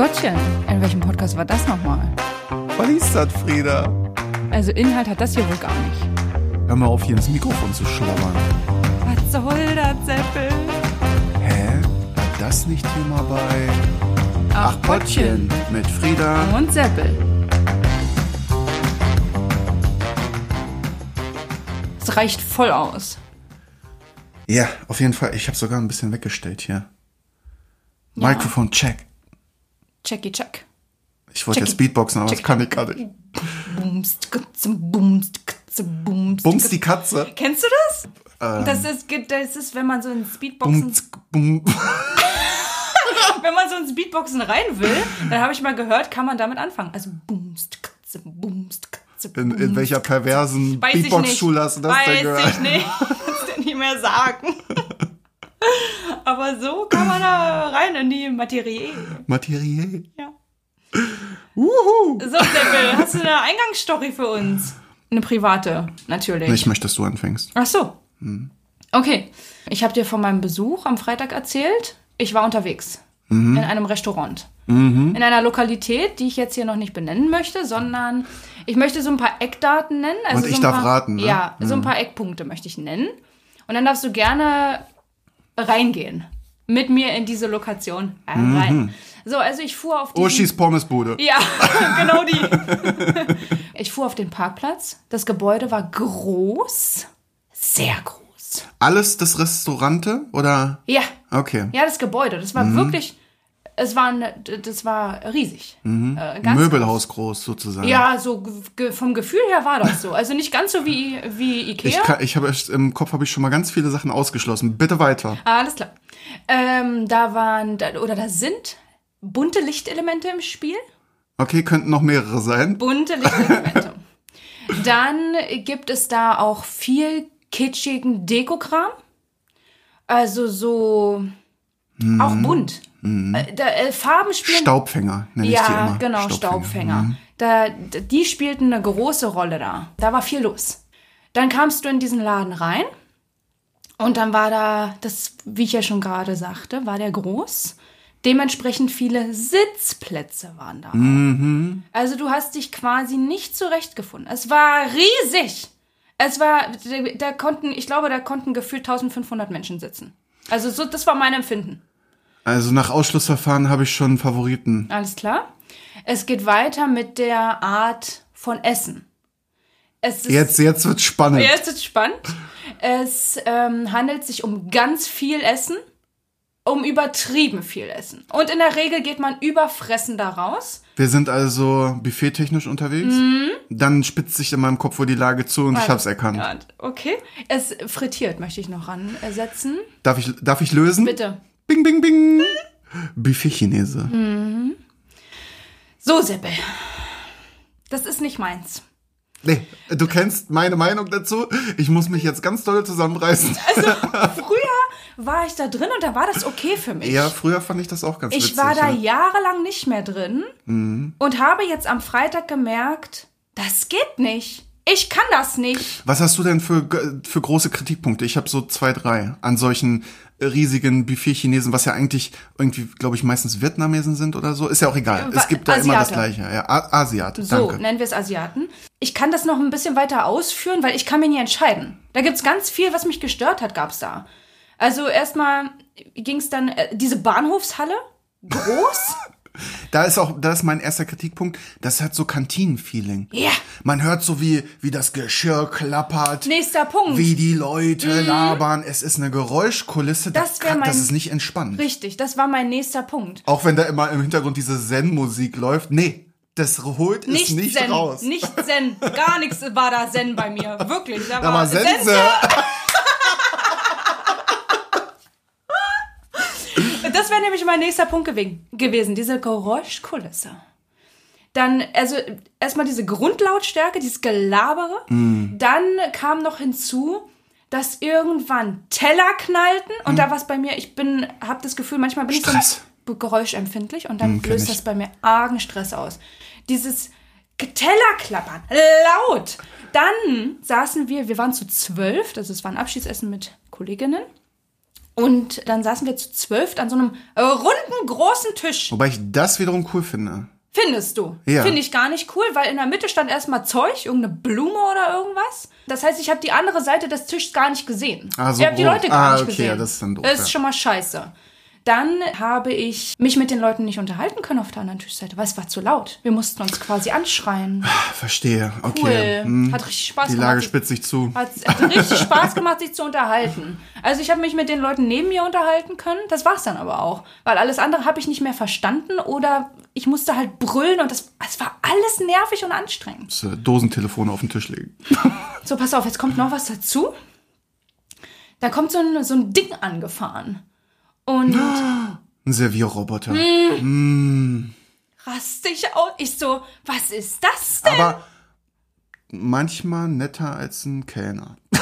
Gottchen, in welchem Podcast war das nochmal? Was ist das, Frieda? Also Inhalt hat das hier wohl gar nicht. Hör mal auf, hier ins Mikrofon zu schlabbern. Was soll das, Seppel? Hä? War das nicht Thema bei mit Frieda? Und Seppel. Es reicht voll aus. Ja, auf jeden Fall. Ich habe sogar ein bisschen weggestellt hier. Ja. Mikrofon check. Checky check. Ich wollte jetzt. Beatboxen, aber das Check kann ich gar nicht. Bumst, ktze, bumst, ktze, bumst. Bums die Katze. Kennst du das? Das, ist, das ist, wenn man so ins Beatboxen, Bums, bum. wenn man so ins Beatboxen rein will, dann habe ich mal gehört, kann man damit anfangen. Also bumst, ktze, bumst, ktze, In, in bumst. welcher perversen Weiß Beatbox-Schule hast du das Weiß denn gehört? ich nicht. Kannst du nicht mehr sagen. Aber so kann man da rein in die Materie. Materie. Ja. Wuhu. So, Seppel, hast du eine Eingangsstory für uns? Eine private, natürlich. Ich möchte, dass du anfängst. Ach so. Okay. Ich habe dir von meinem Besuch am Freitag erzählt. Ich war unterwegs. In einem Restaurant. In einer Lokalität, die ich jetzt hier noch nicht benennen möchte, sondern ich möchte so ein paar Eckdaten nennen. Also Und ich so darf paar, raten, ne? Ja, so ein paar Eckpunkte möchte ich nennen. Und dann darfst du gerne reingehen. Mit mir in diese Lokation rein. So, also ich fuhr auf diesen... Oschis Pommesbude. Ja, genau die. Ich fuhr auf den Parkplatz. Das Gebäude war groß. Sehr groß. Alles das Restaurante oder? Ja, Okay. ja, das Gebäude. Das war wirklich, es war, eine, das war riesig. Äh, ganz Möbelhaus groß sozusagen. Ja, so ge vom Gefühl her war das so. Also nicht ganz so wie, wie Ikea. Ich, kann, ich habe im Kopf habe ich schon mal ganz viele Sachen ausgeschlossen. Bitte weiter. Alles klar. Ähm, da waren, oder da sind bunte Lichtelemente im Spiel. Okay, könnten noch mehrere sein. Bunte Lichtelemente. Dann gibt es da auch viel kitschigen Dekokram. Also so auch bunt. Äh, Da, äh, Farben spielen. Staubfänger nenne ich die ja, immer. genau, Staubfänger. Da, d- die spielten eine große Rolle da. Da war viel los. Dann kamst du in diesen Laden rein und dann war da, das, wie ich ja schon gerade sagte, war der groß. Dementsprechend viele Sitzplätze waren da. Also du hast dich quasi nicht zurechtgefunden. Es war riesig. Es war, da konnten, ich glaube, da konnten gefühlt 1500 Menschen sitzen. Also so, das war mein Empfinden. Also nach Ausschlussverfahren habe ich schon einen Favoriten. Alles klar. Es geht weiter mit der Art von Essen. Es ist, Jetzt, jetzt wird spannend. Es ist spannend. Es ähm, handelt sich um ganz viel Essen, um übertrieben viel Essen. Und in der Regel geht man überfressen da raus. Wir sind also buffettechnisch unterwegs. Dann spitzt sich in meinem Kopf wohl die Lage zu und ich habe es erkannt. Okay. Es frittiert, möchte ich noch ransetzen. Darf ich, darf ich lösen? Bitte. Bing, bing, bing. Buffet Chinese. So, Seppel. Das ist nicht meins. Nee, du kennst meine Meinung dazu. Ich muss mich jetzt ganz doll zusammenreißen. Früher war ich da drin und da war das okay für mich. Ja, früher fand ich das auch ganz Ich witzig. war da ja. Mhm. jahrelang nicht mehr drin und habe jetzt am Freitag gemerkt, das geht nicht. Ich kann das nicht. Was hast du denn für, für große Kritikpunkte? Ich habe so zwei, drei an solchen riesigen Buffet-Chinesen, was ja eigentlich irgendwie, glaube ich, meistens Vietnamesen sind oder so. Ist ja auch egal. Wa- Es gibt da immer das. Gleiche. Ja, A Asiate, So, danke. nennen wir es Asiaten. Ich kann das noch ein bisschen weiter ausführen, weil ich kann mir nie entscheiden. Da gibt's ganz viel, was mich gestört hat, gab's da. Also erstmal ging's dann, äh, diese Bahnhofshalle, groß. Da ist auch, da ist mein erster Kritikpunkt, das hat so Kantinen-Feeling. Ja. Man hört so, wie, wie das Geschirr klappert. Nächster Punkt. Wie die Leute labern. Es ist eine Geräuschkulisse. Das Das, kann, das mein- ist nicht entspannt. Richtig, das war mein nächster Punkt. Auch wenn da immer im Hintergrund diese Zen-Musik läuft. Nee, das holt es Nicht, nicht Zen, raus. nicht Zen. Gar nichts war da Zen bei mir. Wirklich. Da, Da war Sense. Das wäre nämlich mein nächster Punkt gewe gewesen, diese Geräuschkulisse. Dann, also erstmal diese Grundlautstärke, dieses Gelabere. Mm. Dann kam noch hinzu, dass irgendwann Teller knallten und da war es bei mir, ich bin, habe das Gefühl, manchmal bin Mm. Stress. ich so geräuschempfindlich und dann Mm, löst das bei mir argen Stress aus. Dieses Teller klappern, laut. Dann saßen wir, wir waren zu zwölf, also es war ein Abschiedsessen mit Kolleginnen. Und dann saßen wir zu zwölf an so einem äh, runden, großen Tisch. Wobei ich das wiederum cool finde. Findest du? Ja. Finde ich gar nicht cool, weil in der Mitte stand erstmal Zeug, irgendeine Blume oder irgendwas. Das heißt, ich habe die andere Seite des Tischs gar nicht gesehen. Ah, so ich habe die. Leute gar Ah, nicht okay, gesehen. ja, das ist dann doof, Das ist schon mal scheiße. Dann habe ich mich mit den Leuten nicht unterhalten können auf der anderen Tischseite, weil es war zu laut. Wir mussten uns quasi anschreien. Verstehe. Okay. Cool. Hm. Hat richtig Spaß Die gemacht. Lage sich- spitzt sich zu. Hat, hat richtig Spaß gemacht, sich zu unterhalten. Also ich habe mich mit den Leuten neben mir unterhalten können. Das war's dann aber auch. Weil alles andere habe ich nicht mehr verstanden oder ich musste halt brüllen und das, es war alles nervig und anstrengend. Das, äh, Dosentelefone auf den Tisch legen. So, pass auf, jetzt kommt noch was dazu. Da kommt so ein, so ein Ding angefahren. Und Ein Servierroboter. Hm. rast dich aus. Ich so, was ist das denn? Aber manchmal netter als ein Kellner.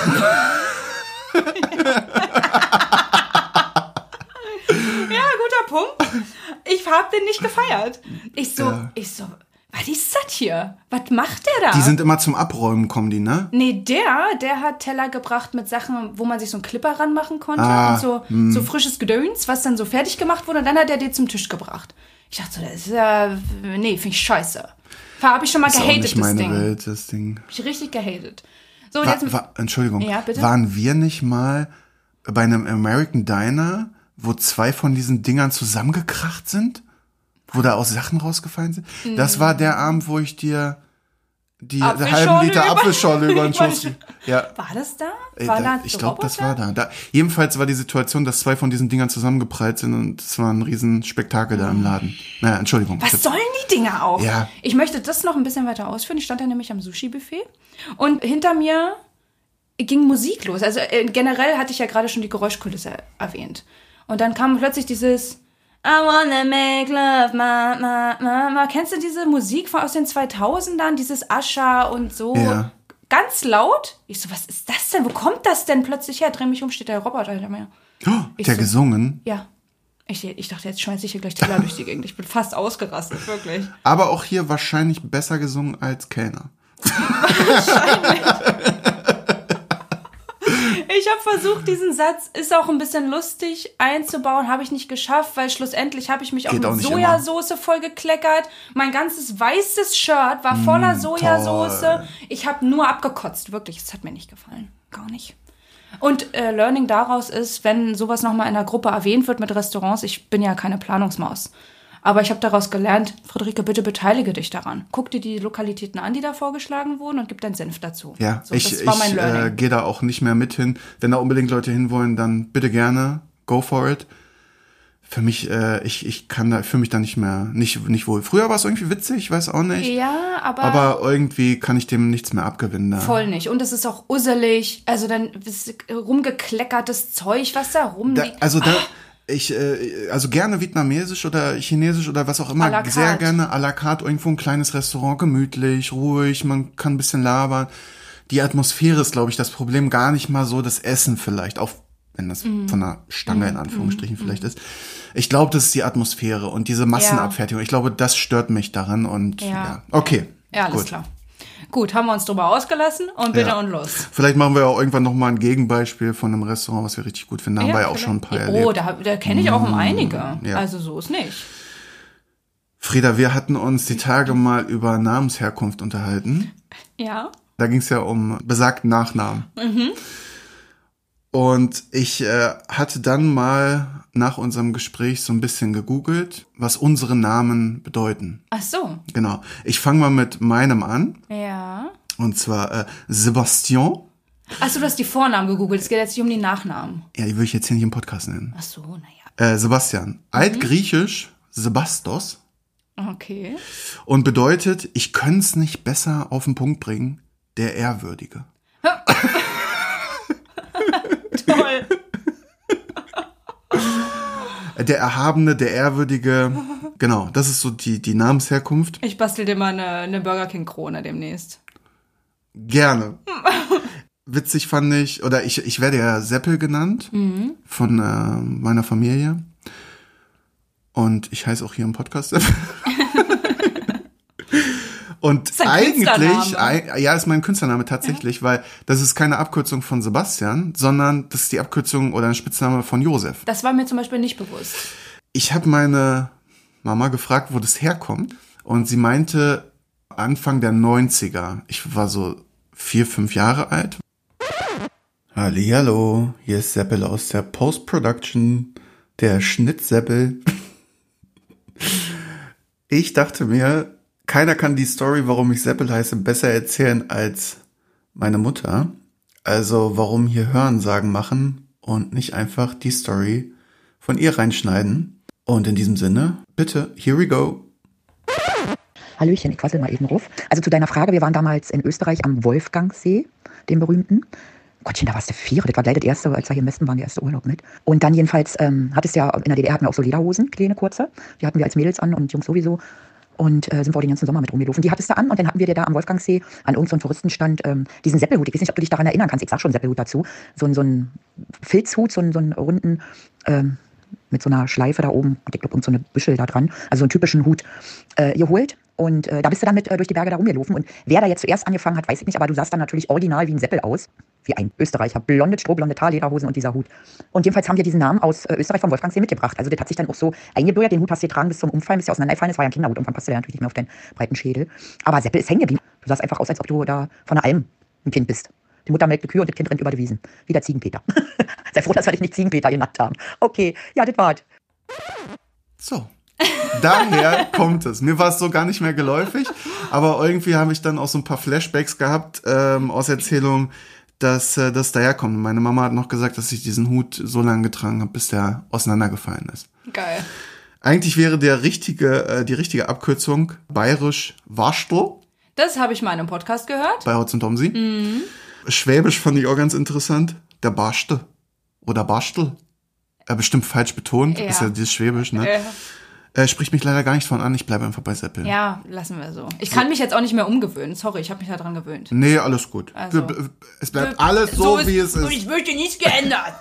Ja, guter Punkt. Ich hab den nicht gefeiert. Ich so, Ja. ich so, was ist das hier? Was macht der da? Die sind immer zum Abräumen, kommen die, ne? Nee, der, der hat Teller gebracht mit Sachen, wo man sich so einen Clipper ranmachen konnte Ah, und so, so frisches Gedöns, was dann so fertig gemacht wurde und dann hat er die zum Tisch gebracht. Ich dachte so, das ist ja, nee, finde ich scheiße. Habe ich schon mal Ist auch gehatet, nicht das meine Ding. Welt, das Ding. Hab ich richtig gehatet. So, und Wa jetzt, wa Entschuldigung. Ja? Waren wir nicht mal bei einem American Diner, wo zwei von diesen Dingern zusammengekracht sind? Wo da auch Sachen rausgefallen sind? Das war der Abend, wo ich dir die halben Liter Apfelschorle über den Schuss. Ja. war das da? Ey, War da, da ich glaube, das war da. da. Jedenfalls war die Situation, dass zwei von diesen Dingern zusammengeprallt sind und es war ein riesen Spektakel da im Laden. Naja, Entschuldigung. Was sollen die Dinger auch? Ja. Ich möchte das noch ein bisschen weiter ausführen. Ich stand da nämlich am Sushi-Buffet und hinter mir ging Musik los. Also äh, generell hatte ich ja gerade schon die Geräuschkulisse erwähnt. Und dann kam plötzlich dieses I wanna make love, ma, ma, ma, ma. Kennst du diese Musik von aus den 2000ern? Dieses Ascher und so. Ja. Ganz laut. Ich so, was ist das denn? Wo kommt das denn plötzlich her? Dreh mich um, steht der Roboter hinter mir. Oh, Ich der so- gesungen. Ja. Ich, ich dachte, jetzt schmeiß ich hier gleich Teller durch die Gegend. Ich bin fast ausgerastet, wirklich. Aber auch hier wahrscheinlich besser gesungen als Kellner. Ich habe versucht, diesen Satz ist auch ein bisschen lustig einzubauen, habe ich nicht geschafft, weil schlussendlich habe ich mich auch Geht mit auch Sojasauce vollgekleckert. Mein ganzes weißes Shirt war voller Mm, Sojasauce. toll. Ich habe nur abgekotzt, wirklich. Es hat mir nicht gefallen, gar nicht. Und äh, Learning daraus ist, wenn sowas nochmal in der Gruppe erwähnt wird mit Restaurants, ich bin ja keine Planungsmaus. Aber ich habe daraus gelernt, Friederike, bitte beteilige dich daran. Guck dir die Lokalitäten an, die da vorgeschlagen wurden und gib deinen Senf dazu. Ja, so, ich, das war mein ich äh, gehe da auch nicht mehr mit hin. Wenn da unbedingt Leute hinwollen, dann bitte gerne, go for it. Für mich, äh, ich, ich kann da, fühle mich da nicht mehr, nicht, nicht wohl. Früher war es irgendwie witzig, ich weiß auch nicht. ja, aber, Aber irgendwie kann ich dem nichts mehr abgewinnen da. voll nicht. Und es ist auch usselig. Also dann rumgekleckertes Zeug, was da da rumliegt. also da, ich, äh, also gerne vietnamesisch oder chinesisch oder was auch immer, sehr gerne à la carte, irgendwo ein kleines Restaurant, gemütlich, ruhig, man kann ein bisschen labern. Die Atmosphäre ist, glaube ich, das Problem, gar nicht mal so das Essen vielleicht, auch wenn das Mhm. von einer Stange in Anführungsstrichen vielleicht ist. Ich glaube, das ist die Atmosphäre und diese Massenabfertigung. Ich glaube, das stört mich daran und ja, Ja. okay. ja, alles gut. klar. Gut, haben wir uns drüber ausgelassen und bitte Ja. und los. Vielleicht machen wir auch irgendwann noch mal ein Gegenbeispiel von einem Restaurant, was wir richtig gut finden. Da haben wir ja auch schon ein paar erlebt. Oh, da, da kenne ich auch um einige. ja. Also so ist nicht. Frieda, wir hatten uns die Tage mal über Namensherkunft unterhalten. Ja. Da ging es ja um besagten Nachnamen. Und ich äh, hatte dann mal nach unserem Gespräch so ein bisschen gegoogelt, was unsere Namen bedeuten. Ach so. Genau. Ich fange mal mit meinem an. Ja. Und zwar äh, Sebastian. Achso, du hast die Vornamen gegoogelt. Es geht jetzt nicht um die Nachnamen. Ja, die würde ich jetzt hier nicht im Podcast nennen. Ach so, naja. Äh, Sebastian. Altgriechisch Sebastos. Okay. Und bedeutet, ich könnte es nicht besser auf den Punkt bringen, der Ehrwürdige. Der Erhabene, der Ehrwürdige. Genau, das ist so die, die Namensherkunft. Ich bastel dir mal eine, eine Burger King Krone demnächst. Gerne. Witzig fand ich, oder ich, ich werde ja Seppel genannt von äh, meiner Familie. Und ich heiße auch hier im Podcast Seppel. Und eigentlich, ja, ist mein Künstlername tatsächlich, weil das ist keine Abkürzung von Sebastian, sondern das ist die Abkürzung oder ein Spitzname von Josef. Das war mir zum Beispiel nicht bewusst. Ich habe meine Mama gefragt, wo das herkommt. Und sie meinte Anfang der 90er. Ich war so vier, fünf Jahre alt. Hallo, hier ist Seppel aus der Post-Production, der Schnittseppel. Ich dachte mir, keiner kann die Story, warum ich Seppel heiße, besser erzählen als meine Mutter. Also warum hier Hörensagen machen und nicht einfach die Story von ihr reinschneiden. Und in diesem Sinne, bitte, here we go. Hallöchen, ich quassel mal eben ruf. Also zu deiner Frage, wir waren damals in Österreich am Wolfgangsee, dem berühmten. Gottchen, da warst du vier, das war gleich das erste, als wir hier im Westen waren, der erste Urlaub mit. Und dann jedenfalls, ähm, hattest ja, in der DDR hatten wir auch so Lederhosen, kleine, kurze. Die hatten wir als Mädels an und Jungs sowieso. Und äh, sind auch den ganzen Sommer mit rumgelaufen. Die hattest du an und dann hatten wir dir da am Wolfgangsee an irgendeinem Touristenstand ähm, diesen Seppelhut. Ich weiß nicht, ob du dich daran erinnern kannst. Ich sag schon Seppelhut dazu. So, ein- so ein Filzhut, so, so einen runden, ähm, mit so einer Schleife da oben und ich glaube, so eine Büschel da dran, also so einen typischen Hut äh, geholt. Und äh, da bist du dann mit äh, durch die Berge da rumgelaufen. Und wer da jetzt zuerst angefangen hat, weiß ich nicht, aber du sahst dann natürlich original wie ein Seppel aus. Wie ein Österreicher. Blonde, strohblonde Tarlederhosen und dieser Hut. Und jedenfalls haben wir diesen Namen aus äh, Österreich vom Wolfgangsee mitgebracht. Also das hat sich dann auch so eingebürgert. Den Hut hast du getragen bis zum Umfallen, bis du auseinanderfallen. Das war ja ein Kinderhut. Irgendwann passte der natürlich nicht mehr auf deinen breiten Schädel. Aber Seppel ist hängen geblieben. Du sahst einfach aus, als ob du da von einer Alm ein Kind bist. Die Mutter melkt die Kühe und das Kind rennt über die Wiesen. Wie der Ziegenpeter. Sei froh, dass wir dich nicht Ziegenpeter genannt haben. Okay, ja, das war's. So. Daher kommt es. Mir war es so gar nicht mehr geläufig, aber irgendwie habe ich dann auch so ein paar Flashbacks gehabt ähm, aus Erzählungen, dass äh, das daherkommt. Meine Mama hat noch gesagt, dass ich diesen Hut so lange getragen habe, bis der auseinandergefallen ist. Geil. Eigentlich wäre der richtige, äh, die richtige Abkürzung bayerisch Warstel Das habe ich mal in einem Podcast gehört. bei Hotz und Tomsi. Schwäbisch fand ich auch ganz interessant. Der Barste oder Barstel. Er bestimmt falsch betont, Ja. ist ja dieses Schwäbisch, ne? Äh, Er spricht mich leider gar nicht von an, ich bleibe einfach bei Seppel. ja, lassen wir so. Ich kann mich jetzt auch nicht mehr umgewöhnen. Sorry, ich habe mich daran gewöhnt. Nee, alles gut. Also- Wir- Es bleibt alles so, wie es Und ist. ich möchte nichts geändert.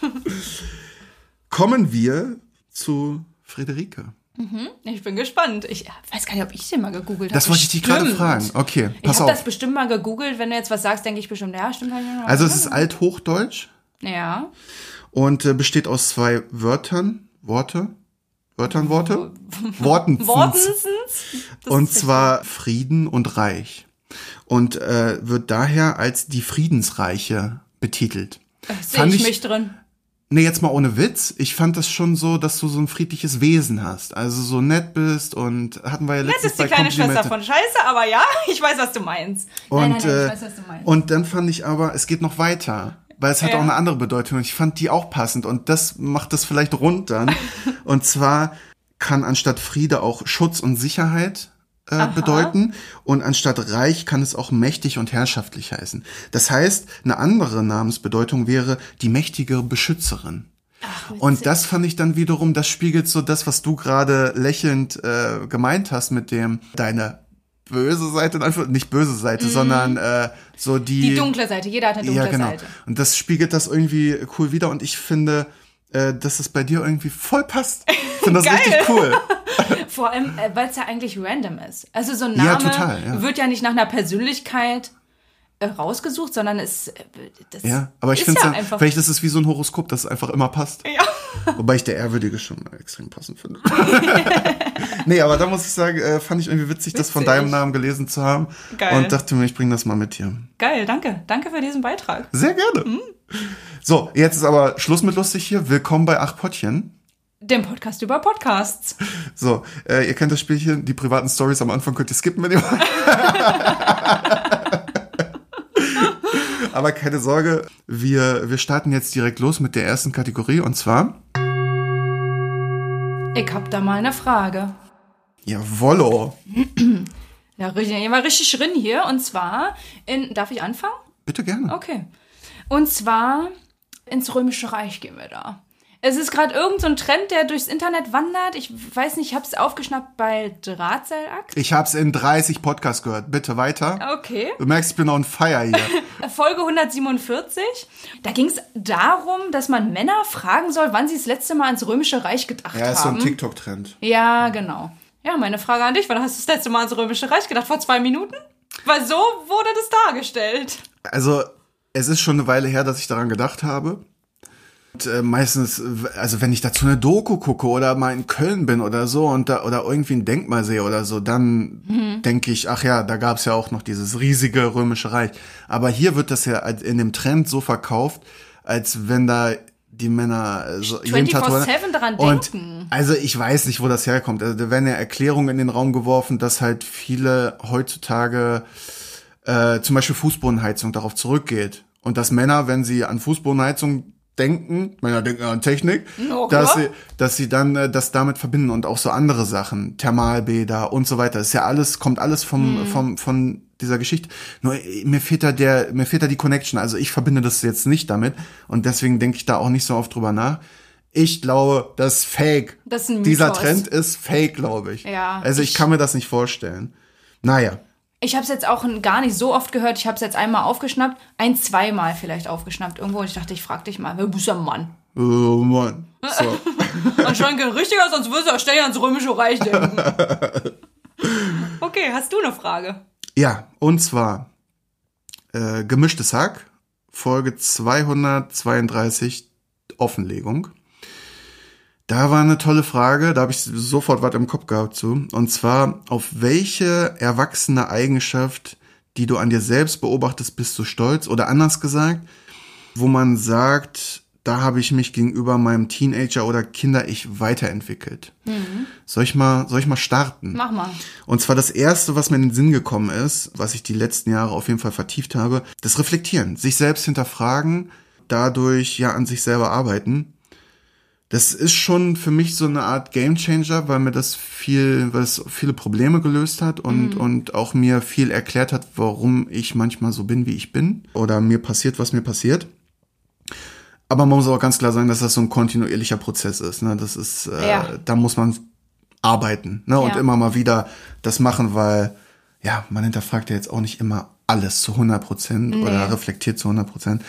Kommen wir zu Friederike. Ich bin gespannt. Ich weiß gar nicht, ob ich den mal gegoogelt habe. Das wollte ich dich gerade fragen. Okay, Ich pass habe das auf. bestimmt mal gegoogelt. Wenn du jetzt was sagst, denke ich bestimmt, ja, stimmt. ich noch Also es ist Althochdeutsch Ja. und äh, besteht aus zwei Wörtern, Worte, Wörtern, Worte, Worten. Wortensens? Das Und zwar Frieden und Reich. Und äh, wird daher als die Friedensreiche betitelt. richtig- Sehe ich, mich drin. Nee, jetzt mal ohne Witz. Ich fand das schon so, dass du so ein friedliches Wesen hast. Also so nett bist und hatten wir ja Das letztens ist die bei kleine Schwester von Scheiße, aber ja, ich weiß, was du meinst. Und, nein, nein, nein, äh, ich weiß, was du meinst. und dann fand ich aber, es geht noch weiter. Weil es hat Ja. auch eine andere Bedeutung. Und ich fand die auch passend. Und das macht das vielleicht rund dann. und zwar kann anstatt Friede auch Schutz und Sicherheit äh, bedeuten. Und anstatt reich kann es auch mächtig und herrschaftlich heißen. Das heißt, eine andere Namensbedeutung wäre die mächtige Beschützerin. Und das fand ich dann wiederum, das spiegelt so das, was du gerade lächelnd äh, gemeint hast mit dem deine böse Seite, nicht böse Seite, sondern äh, so die, die dunkle Seite. Jeder hat eine dunkle ja genau. Seite. Und das spiegelt das irgendwie cool wieder und ich finde, äh, dass es bei dir irgendwie voll passt. Ich finde das Geil. richtig cool. Vor allem, äh, weil es ja eigentlich random ist. Also so ein Ja, Name total, ja. wird ja nicht nach einer Persönlichkeit rausgesucht, sondern es äh, das Ja, aber ich finde ja einfach. vielleicht ist es wie so ein Horoskop, das einfach immer passt. Ja. Wobei ich der Ehrwürdige schon extrem passend finde. nee, aber da muss ich sagen, äh, fand ich irgendwie witzig, das von Witzig. deinem Namen gelesen zu haben. Geil. Und dachte mir, ich bringe das mal mit hier. Geil, danke. Danke für diesen Beitrag. Sehr gerne. Mhm. So, jetzt ist aber Schluss mit lustig hier. Willkommen bei Ach Pottchen. Den Podcast über Podcasts. So, äh, ihr kennt das Spielchen, die privaten Stories am Anfang könnt ihr skippen, wenn ihr wollt. Aber keine Sorge, wir, wir starten jetzt direkt los mit der ersten Kategorie und zwar, Ich hab da mal eine Frage. jawollo. Ja, richtig, immer richtig drin hier. Und zwar in, darf ich anfangen? Bitte gerne. Okay. Und zwar ins Römische Reich gehen wir da. Es ist gerade irgendein so ein Trend, der durchs Internet wandert. Ich weiß nicht, ich habe es aufgeschnappt bei Drahtseilakt. Ich hab's in 30 Podcasts gehört. Bitte weiter. Okay. Du merkst, ich bin on fire hier. Folge 147. Da ging es darum, dass man Männer fragen soll, wann sie das letzte Mal ans Römische Reich gedacht Ja, ist so haben. ein TikTok-Trend. Ja, genau. Ja, meine Frage an dich, wann hast du das letzte Mal ans Römische Reich gedacht? Vor zwei Minuten? Weil so wurde das dargestellt. Also, es ist schon eine Weile her, dass ich daran gedacht habe. Und, äh, meistens, also wenn ich dazu eine Doku gucke oder mal in Köln bin oder so und da oder irgendwie ein Denkmal sehe oder so, dann Mhm. denke ich, ach ja, da gab es ja auch noch dieses riesige römische Reich. Aber hier wird das ja in dem Trend so verkauft, als wenn da die Männer äh, so jeden Tag 24/7 daran und denken. also ich weiß nicht, wo das herkommt. Also da werden ja Erklärungen in den Raum geworfen, dass halt viele heutzutage äh, zum Beispiel Fußbodenheizung darauf zurückgeht. Und dass Männer, wenn sie an Fußbodenheizung denken, Männer denken an Technik, Ja, dass sie, dass sie dann äh, das damit verbinden und auch so andere Sachen, Thermalbäder und so weiter. Das ist ja alles, kommt alles vom, Mhm. vom, von dieser Geschichte. Nur äh, mir fehlt da der, mir fehlt da die Connection. Also ich verbinde das jetzt nicht damit und deswegen denke ich da auch nicht so oft drüber nach. Ich glaube, das ist fake. Das ist ein Dieser Mythos. Trend ist fake, glaube ich. Ja, Also ich, ich- kann mir das nicht vorstellen. Naja. Ich habe es jetzt auch gar nicht so oft gehört. Ich habe es jetzt einmal aufgeschnappt, ein, zweimal vielleicht aufgeschnappt irgendwo. Und ich dachte, ich frage dich mal, wer bist du ein Mann? Oh Mann. So. Anscheinend kein richtiger, sonst wirst du ja ständig ans Römische Reich denken. Okay, hast du eine Frage? Ja, und zwar äh, gemischtes Hack, Folge 232, Offenlegung. Da war eine tolle Frage, da habe ich sofort was im Kopf gehabt zu. Und zwar, auf welche erwachsene Eigenschaft, die du an dir selbst beobachtest, bist du stolz? Oder anders gesagt, wo man sagt, da habe ich mich gegenüber meinem Teenager oder Kinder-Ich weiterentwickelt. Soll ich mal, soll ich mal starten? Mach mal. Und zwar das erste, was mir in den Sinn gekommen ist, was ich die letzten Jahre auf jeden Fall vertieft habe, das Reflektieren, sich selbst hinterfragen, dadurch ja an sich selber arbeiten. Das ist schon für mich so eine Art Gamechanger, weil mir das viel, weil es viele Probleme gelöst hat und, und auch mir viel erklärt hat, warum ich manchmal so bin, wie ich bin oder mir passiert, was mir passiert. Aber man muss auch ganz klar sagen, dass das so ein kontinuierlicher Prozess ist. Ne? Das ist, äh, Ja. da muss man arbeiten ne? und Ja. immer mal wieder das machen, weil ja, man hinterfragt ja jetzt auch nicht immer alles zu 100 Prozent oder reflektiert zu 100 Prozent.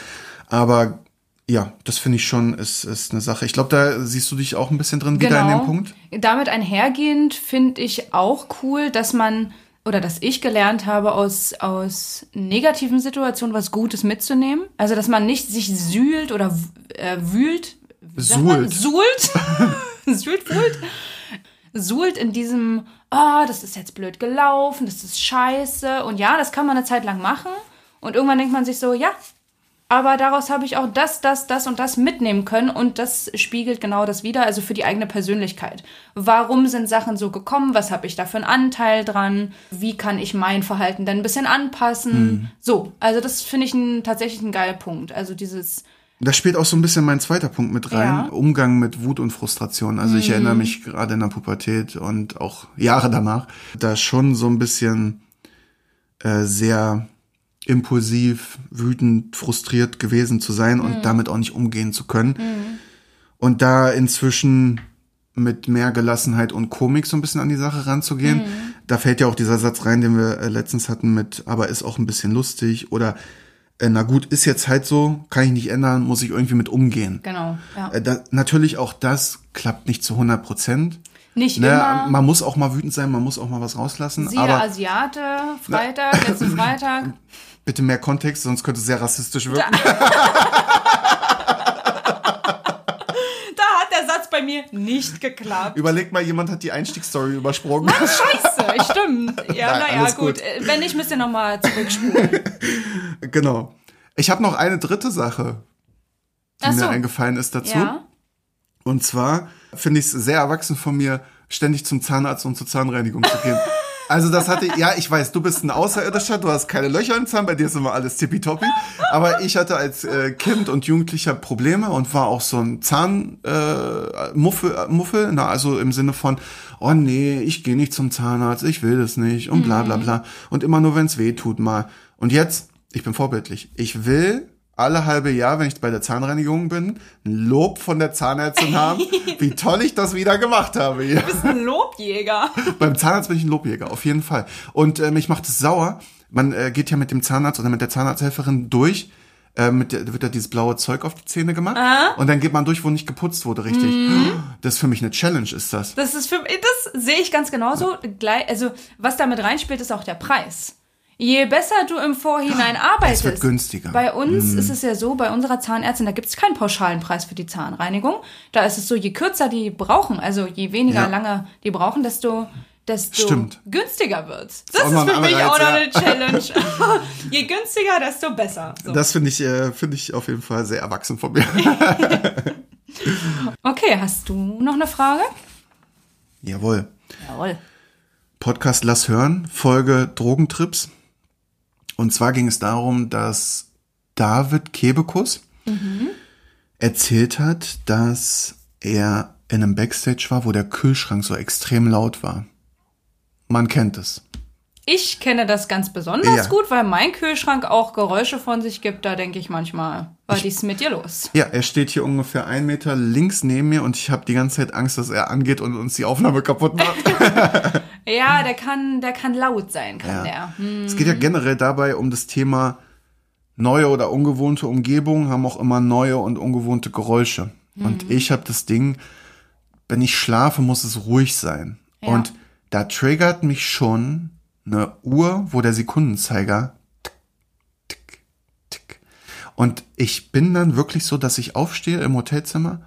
Aber ja, das finde ich schon, ist, ist eine Sache. Ich glaube, da siehst du dich auch ein bisschen drin wieder in dem Punkt. Damit einhergehend finde ich auch cool, dass man oder dass ich gelernt habe, aus, aus negativen Situationen was Gutes mitzunehmen. Also, dass man nicht sich sühlt oder äh, wühlt. Suhlt. Suhlt. Suhlt, wühlt. Suhlt in diesem, ah, das ist jetzt blöd gelaufen, das ist scheiße. Und ja, das kann man eine Zeit lang machen. Und irgendwann denkt man sich so, ja, aber daraus habe ich auch das, das, das und das mitnehmen können und das spiegelt genau das wieder, also für die eigene Persönlichkeit. Warum sind Sachen so gekommen? Was habe ich da für einen Anteil dran? Wie kann ich mein Verhalten dann ein bisschen anpassen? So, also das finde ich ein, tatsächlich ein geiler Punkt. Also dieses, Da spielt auch so ein bisschen mein zweiter Punkt mit rein. Ja. Umgang mit Wut und Frustration. Also ich erinnere mich gerade in der Pubertät und auch Jahre danach, da schon so ein bisschen äh, sehr impulsiv, wütend, frustriert gewesen zu sein und damit auch nicht umgehen zu können. Und da inzwischen mit mehr Gelassenheit und Komik so ein bisschen an die Sache ranzugehen. Da fällt ja auch dieser Satz rein, den wir äh, letztens hatten mit, aber ist auch ein bisschen lustig oder äh, na gut, ist jetzt halt so, kann ich nicht ändern, muss ich irgendwie mit umgehen. genau, ja. Äh, da, natürlich auch das klappt nicht zu 100 Prozent. Nicht Ne, immer. man muss auch mal wütend sein, man muss auch mal was rauslassen. Siehe aber Asiate, Freitag, letzten Freitag. bitte mehr Kontext, sonst könnte es sehr rassistisch wirken. Da hat der Satz bei mir nicht geklappt. Überlegt mal, jemand hat die Einstiegsstory übersprungen. Scheiße, stimmt. Ja, naja, gut. gut. Äh, Wenn nicht, müsst ihr nochmal zurückspulen. genau. Ich habe noch eine dritte Sache, die Ach mir so. eingefallen ist dazu. Ja. Und zwar finde ich es sehr erwachsen von mir, ständig zum Zahnarzt und zur Zahnreinigung zu gehen. Also das hatte, ja, ich weiß, du bist ein Außerirdischer, du hast keine Löcher im Zahn, bei dir ist immer alles tippitoppi. Aber ich hatte als äh, Kind und Jugendlicher Probleme und war auch so ein Zahnmuffel, äh, Muffel, na, also im Sinne von, oh nee, ich gehe nicht zum Zahnarzt, ich will das nicht und bla bla bla. Und immer nur, wenn es weh tut mal. Und jetzt, ich bin vorbildlich, ich will alle halbe Jahr, wenn ich bei der Zahnreinigung bin, ein Lob von der Zahnärztin haben, wie toll ich das wieder gemacht habe. hier. Du bist ein Lobjäger. Beim Zahnarzt bin ich ein Lobjäger, auf jeden Fall. Und äh, mich macht es sauer. Man äh, geht ja mit dem Zahnarzt oder mit der Zahnarzthelferin durch, äh, mit der, wird da dieses blaue Zeug auf die Zähne gemacht. Und dann geht man durch, wo nicht geputzt wurde, richtig. Mhm. Das ist für mich eine Challenge, ist das. Das ist für das sehe ich ganz genauso. Gleich, also was damit reinspielt, ist auch der Preis. Je besser du im Vorhinein arbeitest. wird günstiger. Bei uns ist es ja so, bei unserer Zahnärztin, da gibt es keinen pauschalen Preis für die Zahnreinigung. Da ist es so, je kürzer die brauchen, also je weniger Ja. lange die brauchen, desto, desto Stimmt. günstiger wird's. Das ist für mich auch noch ja. eine Challenge. je günstiger, desto besser. So. Das finde ich, äh, finde ich auf jeden Fall sehr erwachsen von mir. Okay, hast du noch eine Frage? Jawohl. Jawohl. Podcast Lass hören, Folge Drogentrips. Und zwar ging es darum, dass David Kebekus erzählt hat, dass er in einem Backstage war, wo der Kühlschrank so extrem laut war. Man kennt es. Ich kenne das ganz besonders Ja. gut, weil mein Kühlschrank auch Geräusche von sich gibt. Da denke ich manchmal, was ist mit dir los? Ja, er steht hier ungefähr einen Meter links neben mir und ich habe die ganze Zeit Angst, dass er angeht und uns die Aufnahme kaputt macht. Ja, der kann, der kann laut sein, kann Ja. der. Hm. Es geht ja generell dabei um das Thema neue oder ungewohnte Umgebungen haben auch immer neue und ungewohnte Geräusche. Und ich habe das Ding, wenn ich schlafe, muss es ruhig sein. Ja. Und da triggert mich schon eine Uhr, wo der Sekundenzeiger tick, tick, tick. Und ich bin dann wirklich so, dass ich aufstehe im Hotelzimmer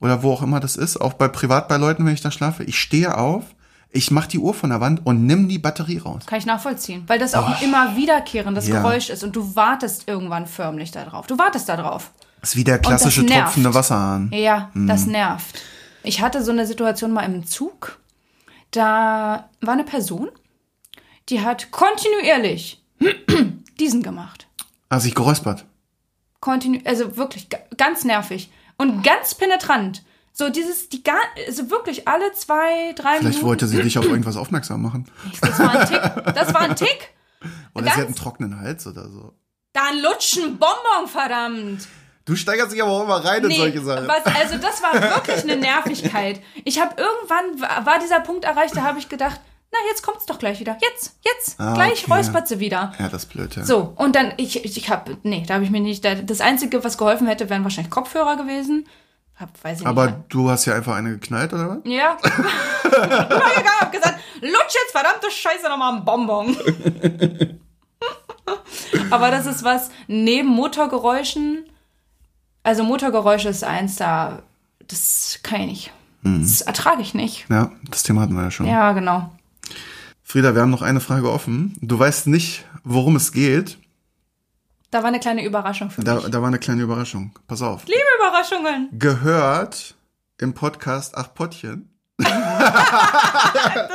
oder wo auch immer das ist, auch bei privat bei Leuten, wenn ich da schlafe. Ich stehe auf, ich mache die Uhr von der Wand und nimm die Batterie raus. Kann ich nachvollziehen. Weil das auch ein immer wiederkehrendes Ja. Geräusch ist und du wartest irgendwann förmlich da drauf. Du wartest da drauf. Das ist wie der klassische tropfende Wasserhahn. Ja, das Hm. nervt. Ich hatte so eine Situation mal im Zug. Da war eine Person, die hat kontinuierlich diesen gemacht. Ah, sich geräuspert. Kontinu also wirklich ga- ganz nervig und ganz penetrant. So dieses, die gar, also wirklich alle zwei, drei Vielleicht Minuten. wollte sie dich auf irgendwas aufmerksam machen. Das war ein Tick. Das war ein Tick. Oder Ganz- sie hat einen trockenen Hals oder so. Da ein Lutschen Bonbon, verdammt. Du steigerst dich aber auch immer rein in solche Sachen. was, also das war wirklich eine Nervigkeit. Ich habe irgendwann, wa- war dieser Punkt erreicht, da habe ich gedacht, na, jetzt kommt's doch gleich wieder. Jetzt, jetzt, Ah, gleich okay. räuspert sie wieder. Ja, das ist blöd, ja. So, und dann, ich, ich, ich habe, nee, da habe ich mir nicht, da, das Einzige, was geholfen hätte, wären wahrscheinlich Kopfhörer gewesen. Hab, weiß ich Aber nicht. du hast ja einfach eine geknallt, oder was? Ja. ich bin gegangen, hab gesagt, lutsch jetzt verdammte Scheiße nochmal einen Bonbon. Aber das ist was, neben Motorgeräuschen, also Motorgeräusche ist eins da, das kann ich nicht. Das ertrage ich nicht. Ja, das Thema hatten wir ja schon. Ja, genau. Frieda, wir haben noch eine Frage offen. Du weißt nicht, worum es geht. Da war eine kleine Überraschung für Da, mich. da war eine kleine Überraschung. Pass auf. Liebe Überraschungen. Gehört im Podcast Ach Pottchen, Das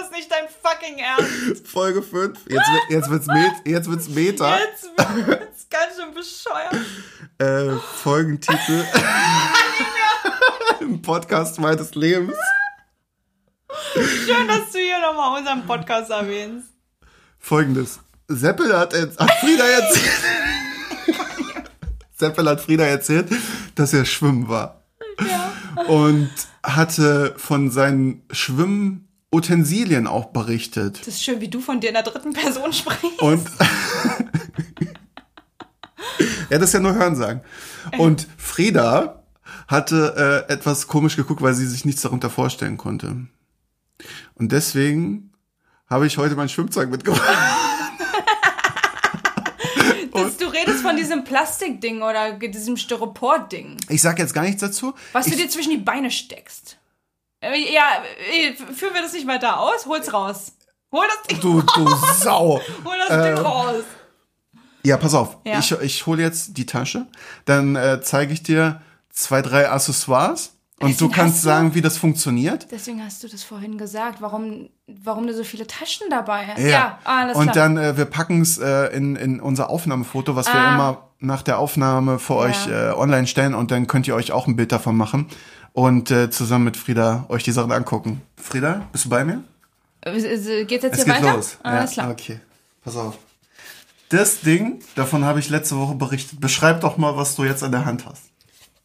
ist nicht dein fucking Ernst. Folge 5. Jetzt, wird- jetzt wird's Met, jetzt wird's Meta. Jetzt wird's ganz schön bescheuert. Äh, Folgentitel. Im Podcast meines Lebens. Schön, dass du hier nochmal unseren Podcast erwähnst. Folgendes. Seppel hat, hat Frieda erzählt. Seppel hat Frieda erzählt, dass er schwimmen war. Und hatte von seinen Schwimmutensilien auch berichtet. Das ist schön, wie du von dir in der dritten Person sprichst. Und ja, das ist ja nur Hörensagen. Und Frieda hatte äh, etwas komisch geguckt, weil sie sich nichts darunter vorstellen konnte. Und deswegen habe ich heute mein Schwimmzeug mitgebracht. Das, du redest von diesem Plastikding oder diesem Styropor-Ding, Ich sage jetzt gar nichts dazu. was ich, du dir zwischen die Beine steckst. Äh, Ja, äh, führen wir das nicht weiter aus? Hol's raus. Hol das Ding, du, du Sau. hol das Ding raus. Ja, pass auf. Ja. Ich, ich hole jetzt die Tasche. Dann äh, zeige ich dir zwei, drei Accessoires. Und Deswegen du kannst du- sagen, wie das funktioniert. Deswegen hast du das vorhin gesagt, warum, warum du so viele Taschen dabei hast. alles und klar. dann, äh, wir packen es äh, in, in unser Aufnahmefoto, was wir Ah. immer nach der Aufnahme für euch äh, online stellen und dann könnt ihr euch auch ein Bild davon machen und äh, zusammen mit Frieda euch die Sachen angucken. Frieda, bist du bei mir? Äh, äh, Geht's jetzt Es hier geht weiter? los. Alles ja, klar. Okay, pass auf. Das Ding, davon habe ich letzte Woche berichtet. Beschreib doch mal, was du jetzt an der Hand hast.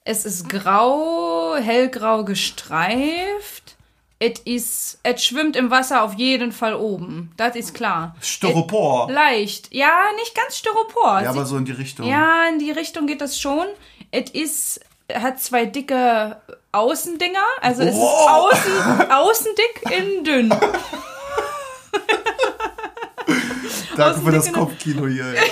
Es ist grau, hellgrau gestreift. es es schwimmt im Wasser auf jeden Fall oben. Das ist klar. Styropor. Et, leicht. Ja, nicht ganz Styropor. Ja, aber so in die Richtung. Ja, in die Richtung geht das schon. Es ist, hat zwei dicke Außendinger. Also es ist außen, außen dick, innen dünn. Danke für das Kopfkino hier.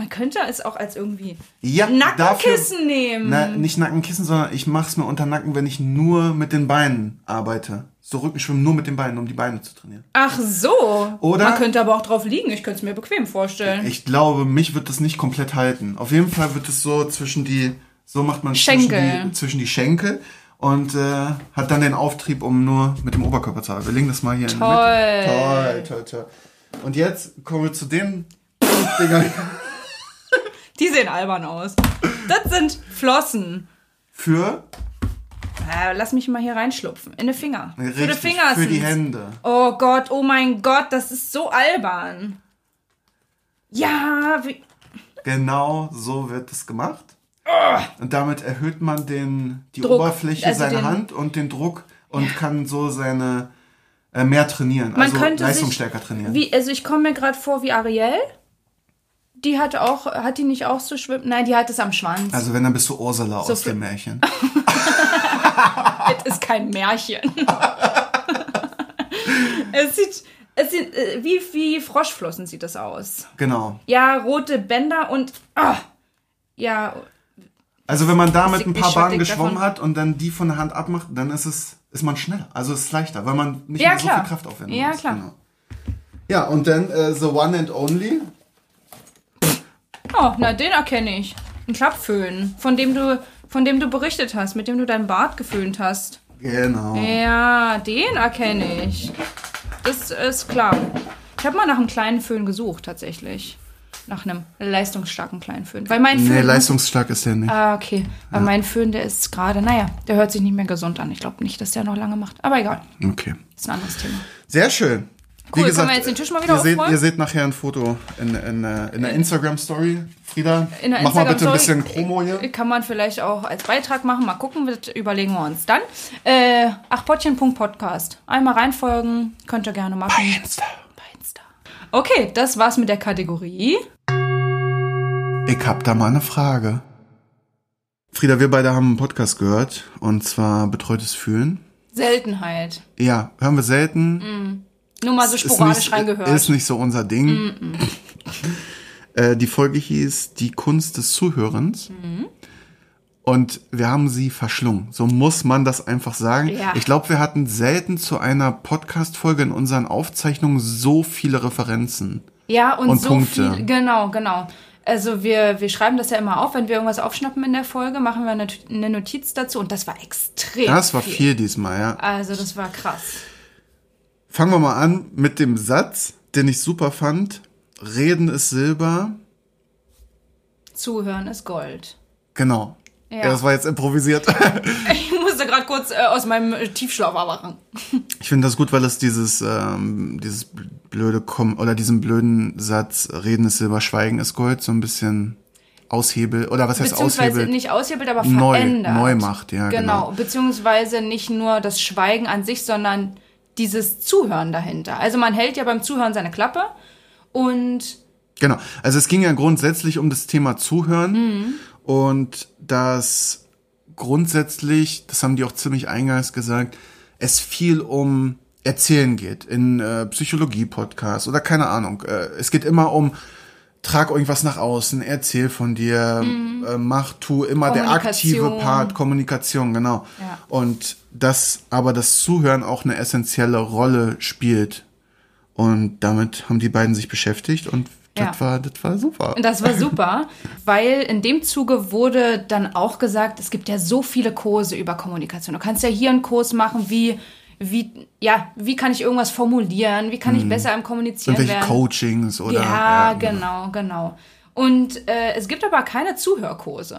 Man könnte es auch als irgendwie Ja, Nackenkissen dafür- nehmen. Na, nicht Nackenkissen, sondern ich mach's mir unter Nacken, wenn ich nur mit den Beinen arbeite. So Rückenschwimmen nur mit den Beinen, um die Beine zu trainieren. Ach so. Oder- Man könnte aber auch drauf liegen. Ich könnte es mir bequem vorstellen. Ich glaube, mich wird das nicht komplett halten. Auf jeden Fall wird es so zwischen die, so macht man Schenkel. Zwischen, die, zwischen die Schenkel und äh, hat dann den Auftrieb, um nur mit dem Oberkörper zu arbeiten. Wir legen das mal hier in die Toll. Mitte. Toll, toll, toll. Und jetzt kommen wir zu den Dingern Die sehen albern aus. Das sind Flossen. für, Äh, lass mich mal hier reinschlupfen. In die Finger. für die richtig, Finger für die. Hände. Oh Gott, oh mein Gott, das ist so albern. Ja, wie, Genau so wird es gemacht. Und damit erhöht man den, die Druck, Oberfläche also seiner den- Hand und den Druck und kann so seine äh, mehr trainieren, man also könnte leistungsstärker sich, trainieren. Wie, also ich komme mir gerade vor wie Ariel. Die hatte auch, hat die nicht auch so schwimmen? Nein, die hat es am Schwanz. Also wenn, dann bist du Ursula aus viel- dem Märchen. Es ist kein Märchen. es sieht, es sieht äh, wie, wie Froschflossen sieht das aus. Genau. Ja, rote Bänder und, ah, ja, Also wenn man da mit ein paar Bahnen geschwommen davon? hat und dann die von der Hand abmacht, dann ist es ist man schneller. Also es ist leichter, weil man nicht Ja, mehr so klar. viel Kraft aufwenden Ja, muss. klar. Genau. Ja, und dann äh, The One and Only. Oh, na, den erkenne ich. Ein Klappföhn, von dem du, von dem du berichtet hast, mit dem du deinen Bart geföhnt hast. Genau. Ja, den erkenne ich. Das ist klar. Ich habe mal nach einem kleinen Föhn gesucht, tatsächlich. Nach einem leistungsstarken kleinen Föhn. Weil mein Föhn. Nee, leistungsstark ist der nicht. Ah, okay. Weil mein Föhn, der ist gerade, naja, der hört sich nicht mehr gesund an. Ich glaube nicht, dass der noch lange macht. Aber egal, Okay. ist ein anderes Thema. Sehr schön. Cool, können wir jetzt den Tisch mal wieder ihr seht, ihr seht nachher ein Foto in, in, äh, in der Instagram-Story. Frieda, In mach mal bitte ein bisschen Promo hier. Kann man vielleicht auch als Beitrag machen. Mal gucken, das überlegen wir uns dann. Äh, achpottchen.podcast. Einmal reinfolgen, könnt ihr gerne machen. Insta. Bei Insta. Okay, das war's mit der Kategorie. Ich hab da mal eine Frage. Frieda, wir beide haben einen Podcast gehört und zwar Betreutes Fühlen. Seltenheit. Ja, hören wir selten. Nur mal so Ist sporadisch nicht, reingehört. Ist nicht so unser Ding. Äh, die Folge hieß Die Kunst des Zuhörens. Mhm. Und wir haben sie verschlungen. So muss man das einfach sagen. Ja. Ich glaube, wir hatten selten zu einer Podcast-Folge in unseren Aufzeichnungen so viele Referenzen. Ja, und, Und so Punkte. viel. Genau, genau. Also wir, wir schreiben das ja immer auf, wenn wir irgendwas aufschnappen in der Folge, machen wir eine, eine Notiz dazu und das war extrem. Das war viel diesmal, ja. Also das war krass. Fangen wir mal an mit dem Satz, den ich super fand. Reden ist Silber. Zuhören ist Gold. Genau. Ja. Ja. Das war jetzt improvisiert. Ich musste gerade kurz äh, aus meinem äh, Tiefschlaf erwachen. Ich finde das gut, weil es dieses, ähm, dieses blöde Kom oder diesen blöden Satz, Reden ist Silber, Schweigen ist Gold, so ein bisschen aushebelt. Oder was heißt Beziehungsweise aushebelt? nicht aushebelt, aber Neu- verändert. neu macht, ja, Genau. genau. Beziehungsweise nicht nur das Schweigen an sich, sondern dieses Zuhören dahinter. Also man hält ja beim Zuhören seine Klappe und Genau. Also es ging ja grundsätzlich um das Thema Zuhören Mhm. und das grundsätzlich, das haben die auch ziemlich eingangs gesagt, es viel um Erzählen geht in äh, Psychologie-Podcasts oder keine Ahnung. Äh, es geht immer um trag irgendwas nach außen, erzähl von dir, äh, mach, tu immer der aktive Mhm. Part, Kommunikation, genau. Ja. Und dass aber das Zuhören auch eine essentielle Rolle spielt. Und damit haben die beiden sich beschäftigt und Ja. das war, das war super. Das war super, weil in dem Zuge wurde dann auch gesagt, es gibt ja so viele Kurse über Kommunikation. Du kannst ja hier einen Kurs machen, wie, wie, ja, wie kann ich irgendwas formulieren, wie kann ich besser im Kommunizieren Mhm. Irgendwelche werden. Coachings oder. ja, genau, genau. Und äh, es gibt aber keine Zuhörkurse.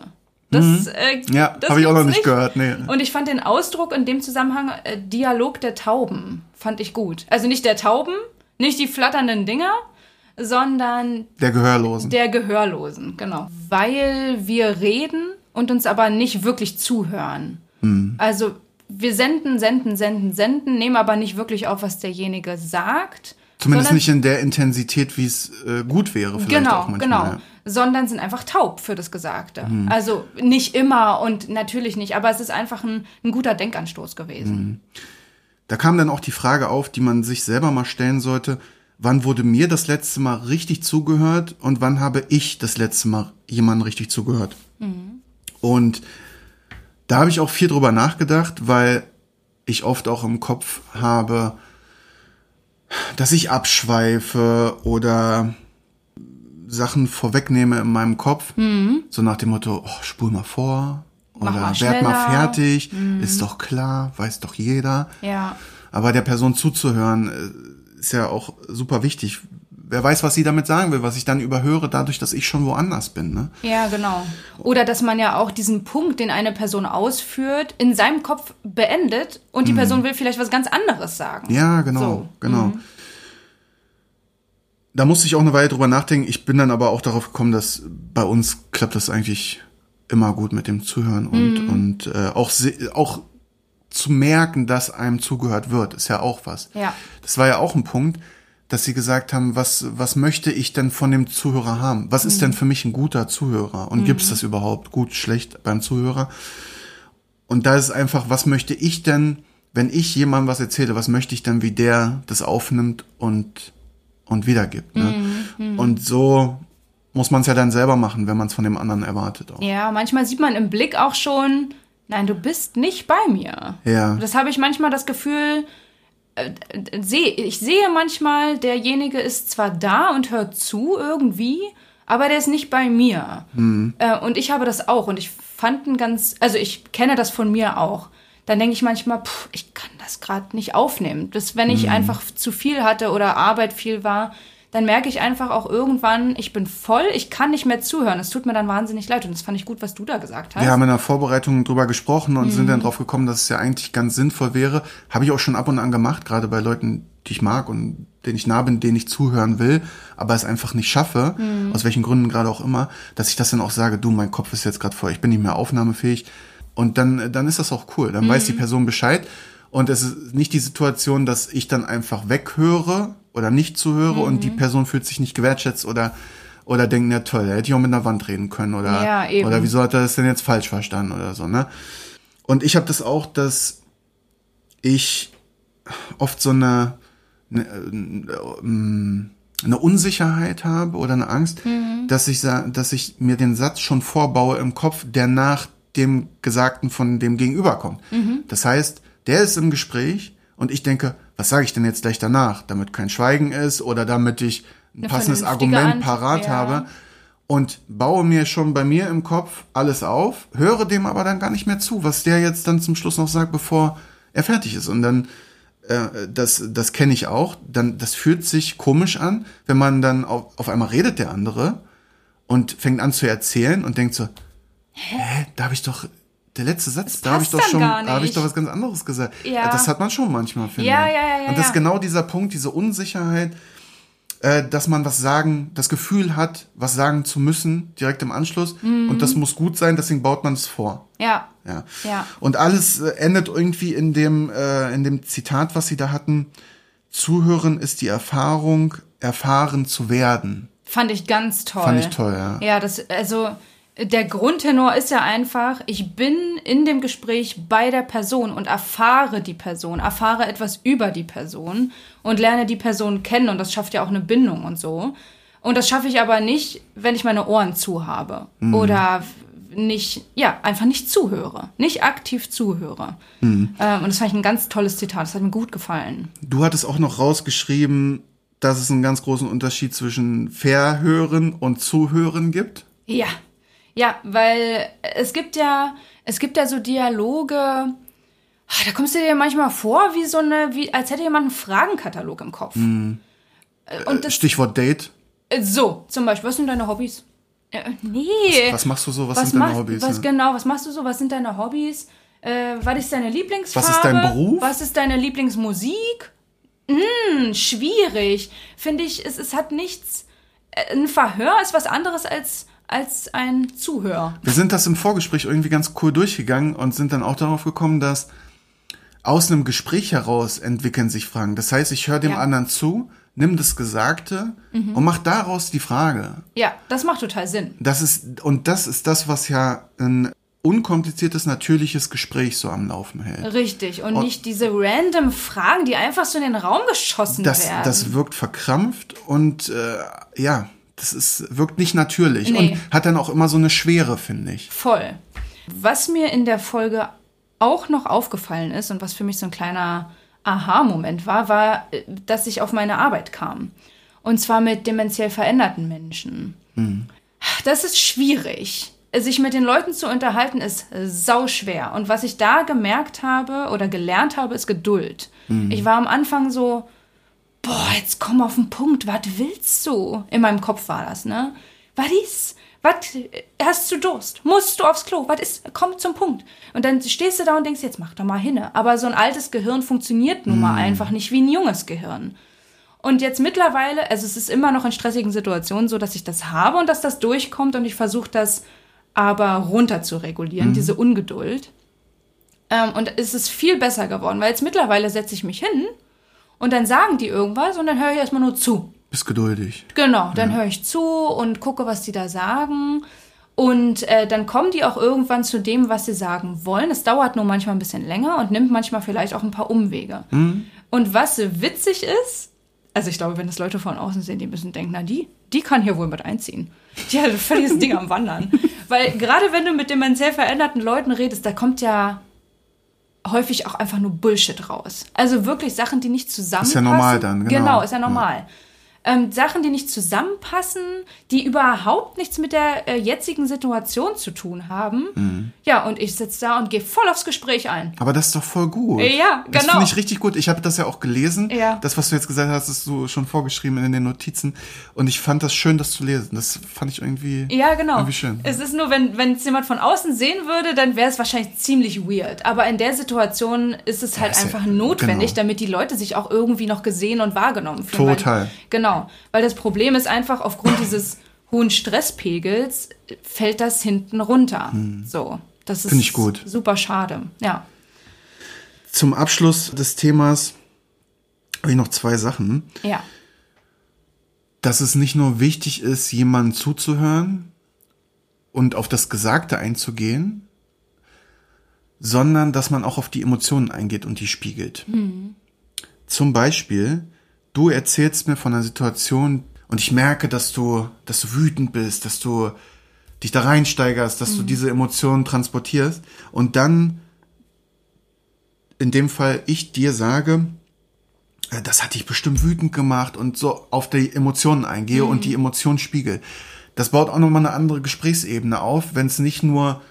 Das, äh, Mhm. Ja, das habe ich auch noch gibt's nicht gehört. Nee. Und ich fand den Ausdruck in dem Zusammenhang äh, Dialog der Tauben fand ich gut. Also nicht der Tauben, nicht die flatternden Dinger, sondern Der Gehörlosen. der Gehörlosen, genau. Weil wir reden und uns aber nicht wirklich zuhören. Also wir senden, senden, senden, senden, nehmen aber nicht wirklich auf, was derjenige sagt. Zumindest sondern- nicht in der Intensität, wie es äh, gut wäre. Vielleicht Genau, auch manchmal, genau. Ja. Sondern sind einfach taub für das Gesagte. Mhm. Also nicht immer und natürlich nicht, aber es ist einfach ein, ein guter Denkanstoß gewesen. Mhm. Da kam dann auch die Frage auf, die man sich selber mal stellen sollte. Wann wurde mir das letzte Mal richtig zugehört und wann habe ich das letzte Mal jemandem richtig zugehört? Und da habe ich auch viel drüber nachgedacht, weil ich oft auch im Kopf habe, dass ich abschweife oder Sachen vorwegnehme in meinem Kopf. So nach dem Motto, oh, spul mal vor Mach oder mal werd mal fertig, ist doch klar, weiß doch jeder. Ja. Aber der Person zuzuhören äh, ist ja auch super wichtig. Wer weiß, was sie damit sagen will, was ich dann überhöre, dadurch, dass ich schon woanders bin. Ne? Ja, genau. Oder dass man ja auch diesen Punkt, den eine Person ausführt, in seinem Kopf beendet und die Person will vielleicht was ganz anderes sagen. Mhm. Ja, genau, So. genau. Da musste ich auch eine Weile drüber nachdenken. Ich bin dann aber auch darauf gekommen, dass bei uns klappt das eigentlich immer gut mit dem Zuhören und, und äh, auch, auch zu merken, dass einem zugehört wird, ist ja auch was. Ja. Das war ja auch ein Punkt, dass sie gesagt haben, was, was möchte ich denn von dem Zuhörer haben? Was ist denn für mich ein guter Zuhörer? Und gibt es das überhaupt gut, schlecht beim Zuhörer? Und da ist einfach, was möchte ich denn, wenn ich jemandem was erzähle, was möchte ich denn, wie der das aufnimmt und, und wiedergibt? Ne? Und so muss man es ja dann selber machen, wenn man es von dem anderen erwartet. Auch. Ja, manchmal sieht man im Blick auch schon, nein, du bist nicht bei mir. Ja. Das habe ich manchmal das Gefühl, äh, äh, seh, ich sehe manchmal, derjenige ist zwar da und hört zu irgendwie, aber der ist nicht bei mir. Äh, und ich habe das auch und ich fand ein ganz, also ich kenne das von mir auch. Dann denke ich manchmal, pff, ich kann das gerade nicht aufnehmen. Das, wenn ich einfach zu viel hatte oder Arbeit viel war, dann merke ich einfach auch irgendwann, ich bin voll, ich kann nicht mehr zuhören. Es tut mir dann wahnsinnig leid und das fand ich gut, was du da gesagt hast. Wir haben in der Vorbereitung drüber gesprochen und sind dann Mhm. drauf gekommen, dass es ja eigentlich ganz sinnvoll wäre. Habe ich auch schon ab und an gemacht, gerade bei Leuten, die ich mag und denen ich nah bin, denen ich zuhören will, aber es einfach nicht schaffe, Mhm. aus welchen Gründen gerade auch immer, dass ich das dann auch sage, du, mein Kopf ist jetzt gerade voll, ich bin nicht mehr aufnahmefähig. Und dann, dann ist das auch cool. Dann Mhm. weiß die Person Bescheid. Und es ist nicht die Situation, dass ich dann einfach weghöre oder nicht zuhöre und die Mhm. Person fühlt sich nicht gewertschätzt oder oder denkt, na toll, hätte ich auch mit einer Wand reden können oder Ja, eben. oder wieso hat er das denn jetzt falsch verstanden oder so, ne? Und ich habe das auch, dass ich oft so eine, eine, äh, eine Unsicherheit habe oder eine Angst, dass ich dass ich mir den Satz schon vorbaue im Kopf, der nach dem Gesagten von dem Gegenüber kommt. Das heißt, der ist im Gespräch und ich denke, was sage ich denn jetzt gleich danach, damit kein Schweigen ist oder damit ich ein Eine passendes Argument Ant- parat ja. habe und baue mir schon bei mir im Kopf alles auf, höre dem aber dann gar nicht mehr zu, was der jetzt dann zum Schluss noch sagt, bevor er fertig ist. Und dann, äh, das, das kenne ich auch, dann, das fühlt sich komisch an, wenn man dann auf, auf einmal redet der andere und fängt an zu erzählen und denkt so, hä, da habe ich doch, der letzte Satz, da habe ich doch schon, da habe ich doch was ganz anderes gesagt. Ja. Das hat man schon manchmal, finde Ja, ich. ja, ja, ja, Und das ist genau dieser Punkt, diese Unsicherheit, äh, dass man was sagen, das Gefühl hat, was sagen zu müssen, direkt im Anschluss. Und das muss gut sein, deswegen baut man es vor. Ja. Ja. Ja. Und alles äh, endet irgendwie in dem, äh, in dem Zitat, was sie da hatten. Zuhören ist die Erfahrung, erfahren zu werden. Fand ich ganz toll. Fand ich toll, ja. Ja, das, also, der Grundtenor ist ja einfach, ich bin in dem Gespräch bei der Person und erfahre die Person, erfahre etwas über die Person und lerne die Person kennen und das schafft ja auch eine Bindung und so. Und das schaffe ich aber nicht, wenn ich meine Ohren zu habe Mhm. oder nicht, ja, einfach nicht zuhöre, nicht aktiv zuhöre. Mhm. Ähm, und das fand ich ein ganz tolles Zitat, das hat mir gut gefallen. Du hattest auch noch rausgeschrieben, dass es einen ganz großen Unterschied zwischen Verhören und Zuhören gibt. Ja, ja, weil es gibt ja, es gibt ja so Dialoge, ah, da kommst du dir manchmal vor, wie so eine, wie, als hätte jemand einen Fragenkatalog im Kopf. Äh, Und das, Stichwort Date. äh, so, zum Beispiel, was sind deine Hobbys? Äh, nee. Was machst du so? Was, was sind deine machst- Hobbys? Was ne? genau, was machst du so? Was sind deine Hobbys? Äh, was ist deine Lieblingsfarbe? Was ist dein Beruf? Was ist deine Lieblingsmusik? Hm, schwierig. Finde ich, es, es hat nichts. äh, Ein Verhör ist was anderes als, als ein Zuhör. Wir sind das im Vorgespräch irgendwie ganz cool durchgegangen und sind dann auch darauf gekommen, dass aus einem Gespräch heraus entwickeln sich Fragen. Das heißt, ich höre dem Ja. anderen zu, nimm das Gesagte und mach daraus die Frage. Ja, das macht total Sinn. Das ist, und das ist das, was ja ein unkompliziertes, natürliches Gespräch so am Laufen hält. Richtig. Und nicht diese random Fragen, die einfach so in den Raum geschossen Das, werden. das wirkt verkrampft und äh, ja, das ist, wirkt nicht natürlich Nee. und hat dann auch immer so eine Schwere, finde ich. Voll. Was mir in der Folge auch noch aufgefallen ist und was für mich so ein kleiner Aha-Moment war, war, äh, dass ich auf meine Arbeit kam. Und zwar mit dementiell veränderten Menschen. Das ist schwierig. Sich mit den Leuten zu unterhalten ist sau schwer. Und was ich da gemerkt habe oder gelernt habe, ist Geduld. Ich war am Anfang so, boah, jetzt komm auf den Punkt, was willst du? In meinem Kopf war das, ne? Was ist? Was hast du Durst? Musst du aufs Klo? Was ist? Komm zum Punkt. Und dann stehst du da und denkst, jetzt mach doch mal hinne. Aber so ein altes Gehirn funktioniert nun mal einfach nicht wie ein junges Gehirn. Und jetzt mittlerweile, also es ist immer noch in stressigen Situationen so, dass ich das habe und dass das durchkommt und ich versuche das aber runter zu regulieren, diese Ungeduld. Ähm, und es ist viel besser geworden, weil jetzt mittlerweile setze ich mich hin und dann sagen die irgendwas und dann höre ich erstmal nur zu. Bist geduldig. Genau, dann höre ich zu und gucke, was die da sagen. Und äh, dann kommen die auch irgendwann zu dem, was sie sagen wollen. Es dauert nur manchmal ein bisschen länger und nimmt manchmal vielleicht auch ein paar Umwege. Und was witzig ist, also ich glaube, wenn das Leute von außen sehen, die müssen denken, na die, die kann hier wohl mit einziehen. Die hat ein völliges Ding am Wandern. Weil gerade wenn du mit dementiell veränderten Leuten redest, da kommt ja häufig auch einfach nur Bullshit raus. Also wirklich Sachen, die nicht zusammenpassen. normal dann, genau. Genau, ist ja normal. Ähm, Sachen, die nicht zusammenpassen, die überhaupt nichts mit der äh, jetzigen Situation zu tun haben. Mhm. Ja, und ich sitze da und gehe voll aufs Gespräch ein. Aber das ist doch voll gut. Ja, Das genau. finde ich richtig gut. Ich habe das ja auch gelesen. Ja. Das, was du jetzt gesagt hast, ist so schon vorgeschrieben in den Notizen. Und ich fand das schön, das zu lesen. Das fand ich irgendwie, Ja, genau. irgendwie schön. Es ist nur, wenn es jemand von außen sehen würde, dann wäre es wahrscheinlich ziemlich weird. Aber in der Situation ist es halt ja- einfach notwendig, genau. damit die Leute sich auch irgendwie noch gesehen und wahrgenommen fühlen. Total. Weil, genau. Weil das Problem ist einfach, aufgrund dieses hohen Stresspegels fällt das hinten runter. So. Das ist Hm. Ich gut. super schade. Ja. Zum Abschluss des Themas habe ich noch zwei Sachen. Ja. Dass es nicht nur wichtig ist, jemandem zuzuhören und auf das Gesagte einzugehen, sondern dass man auch auf die Emotionen eingeht und die spiegelt. Zum Beispiel, du erzählst mir von einer Situation und ich merke, dass du, dass du wütend bist, dass du dich da reinsteigerst, dass du diese Emotionen transportierst. Und dann in dem Fall ich dir sage, äh, das hat dich bestimmt wütend gemacht und so auf die Emotionen eingehe und die Emotionen spiegel. Das baut auch nochmal eine andere Gesprächsebene auf, wenn es nicht nur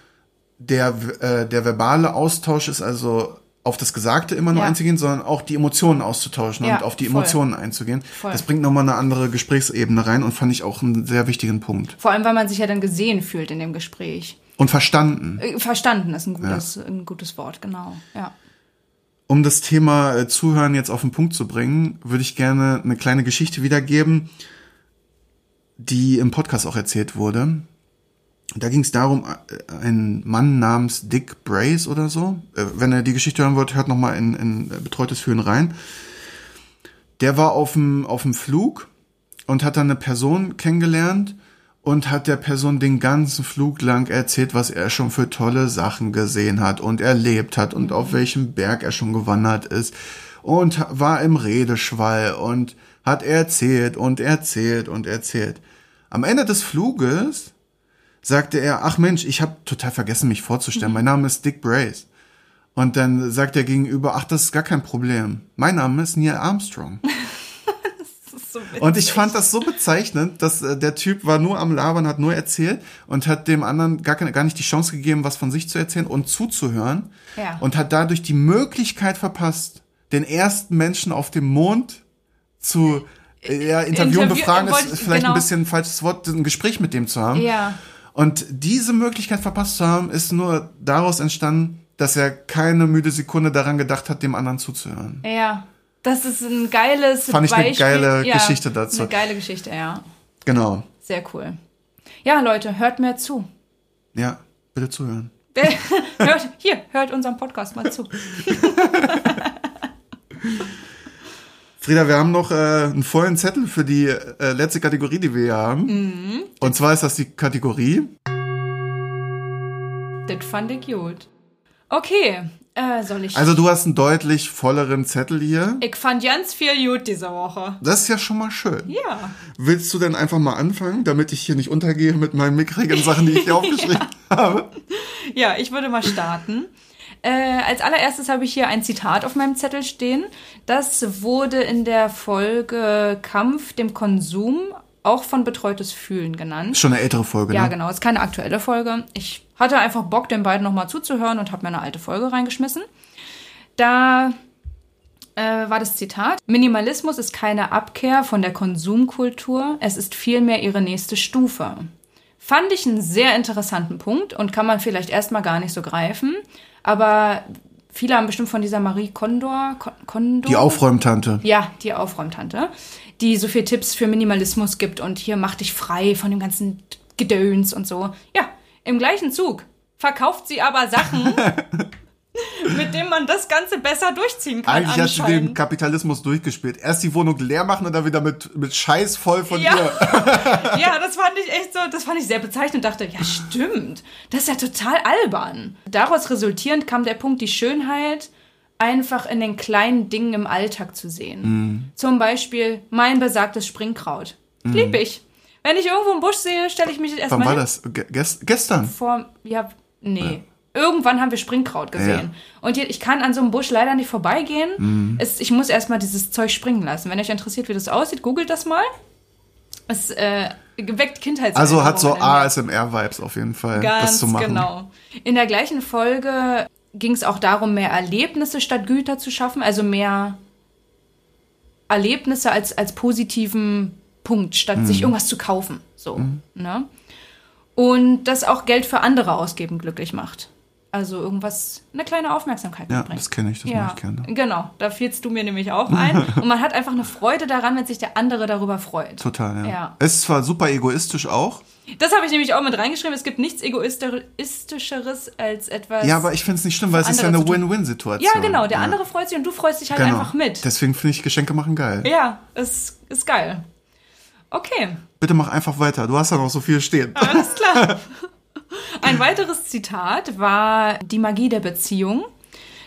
der, äh, der verbale Austausch ist, also auf das Gesagte immer nur Ja. einzugehen, sondern auch die Emotionen auszutauschen Ja, und auf die voll. Emotionen einzugehen. Voll. Das bringt nochmal eine andere Gesprächsebene rein und fand ich auch einen sehr wichtigen Punkt. Vor allem, weil man sich ja dann gesehen fühlt in dem Gespräch. Und verstanden. Äh, Verstanden ist ein gutes, ein gutes Wort, genau. Ja. Um das Thema äh, Zuhören jetzt auf den Punkt zu bringen, würde ich gerne eine kleine Geschichte wiedergeben, die im Podcast auch erzählt wurde. Da ging es darum, äh, ein Mann namens Dick Brace oder so. Äh, Wenn ihr die Geschichte hören wollt, hört nochmal in, in äh, Betreutes Führen rein. Der war auf dem, auf dem Flug und hat dann eine Person kennengelernt und hat der Person den ganzen Flug lang erzählt, was er schon für tolle Sachen gesehen hat und erlebt hat und auf welchem Berg er schon gewandert ist und war im Redeschwall und hat erzählt und erzählt und erzählt. Am Ende des Fluges sagte er, ach Mensch, ich habe total vergessen, mich vorzustellen. Mein Name ist Dick Brace. Und dann sagt er gegenüber, ach, das ist gar kein Problem. Mein Name ist Neil Armstrong. Und ich fand das so bezeichnend, dass äh, der Typ war nur am Labern, hat nur erzählt und hat dem anderen gar, keine, gar nicht die Chance gegeben, was von sich zu erzählen und zuzuhören. Ja. Und hat dadurch die Möglichkeit verpasst, den ersten Menschen auf dem Mond zu äh, ja, interviewen, Interview- befragen, ist vielleicht genau. ein bisschen ein falsches Wort, ein Gespräch mit dem zu haben. Ja. Und diese Möglichkeit verpasst zu haben, ist nur daraus entstanden, dass er keine müde Sekunde daran gedacht hat, dem anderen zuzuhören. Ja. Das ist ein geiles Fand ich eine Beispiel. geile ja, Geschichte dazu. Eine geile Geschichte, ja. Genau. Sehr cool. Ja, Leute, hört mehr zu. Ja, bitte zuhören. Hört, hier, hört unserem Podcast mal zu. Frieda, wir haben noch äh, einen vollen Zettel für die äh, letzte Kategorie, die wir hier haben. Mhm. Und zwar ist das die Kategorie. Das fand ich gut. Okay, äh, soll ich. Also du hast einen deutlich volleren Zettel hier. ich fand ganz viel gut diese Woche. Das ist ja schon mal schön. Ja. Willst du denn einfach mal anfangen, damit ich hier nicht untergehe mit meinen mickrigen Sachen, die ich hier aufgeschrieben habe? Ja, ich würde mal starten. Äh, als allererstes habe ich hier ein Zitat auf meinem Zettel stehen. Das wurde in der Folge Kampf dem Konsum auch von betreutes Fühlen genannt. Schon eine ältere Folge, Ja, ne? genau, ist keine aktuelle Folge. Ich hatte einfach Bock, den beiden nochmal zuzuhören und habe mir eine alte Folge reingeschmissen. Da äh, war das Zitat. Minimalismus ist keine Abkehr von der Konsumkultur, es ist vielmehr ihre nächste Stufe. Fand ich einen sehr interessanten Punkt und kann man vielleicht erstmal gar nicht so greifen. Aber viele haben bestimmt von dieser Marie Kondor, Kon- Kondor Die Aufräumtante. ja, die Aufräumtante, die so viel Tipps für Minimalismus gibt und hier mach dich frei von dem ganzen Gedöns und so. Ja, im gleichen Zug verkauft sie aber Sachen, mit denen man das Ganze besser durchziehen kann. Eigentlich hast du den. Kapitalismus durchgespielt. Erst die Wohnung leer machen und dann wieder mit, mit Scheiß voll von Ja. dir. ja, das fand ich echt so, das fand ich sehr bezeichnend und dachte, ja, stimmt. Das ist ja total albern. Daraus resultierend kam der Punkt, die Schönheit einfach in den kleinen Dingen im Alltag zu sehen. Mhm. Zum Beispiel mein besagtes Springkraut. Lieb ich. Wenn ich irgendwo einen Busch sehe, stelle ich mich Wann erstmal war hin. das? Gest gestern. vor, ja, nee. Irgendwann haben wir Springkraut gesehen. Und hier, ich kann an so einem Busch leider nicht vorbeigehen. Mhm. Es, ich muss erstmal dieses Zeug springen lassen. Wenn euch interessiert, wie das aussieht, googelt das mal. Es äh, geweckt Kindheits. Also hat so ASMR-Vibes auf jeden Fall, das Ganz zu machen. genau. In der gleichen Folge ging es auch darum, mehr Erlebnisse statt Güter zu schaffen, also mehr Erlebnisse als, als positiven Punkt, statt Mhm. sich irgendwas zu kaufen. So, ne? Und das auch Geld für andere ausgeben glücklich macht. Also irgendwas, eine kleine Aufmerksamkeit Ja, mitbringt. das kenne ich, das ja, mache ich gerne. genau. Da fielst du mir nämlich auch ein. Und man hat einfach eine Freude daran, wenn sich der andere darüber freut. Total, ja. Ja. Es ist zwar super egoistisch auch, Das habe ich nämlich auch mit reingeschrieben. Es gibt nichts Egoistischeres als etwas. ja, aber ich finde es nicht schlimm, weil es ist ja eine. Win-Win-Situation. Ja, genau. Der andere freut sich und du freust dich halt Genau. einfach mit. Deswegen finde ich Geschenke machen geil. ja, ist, ist geil. Okay, Bitte mach einfach weiter. Du hast ja noch so viel stehen. alles klar. Ein weiteres Zitat war die Magie der Beziehung.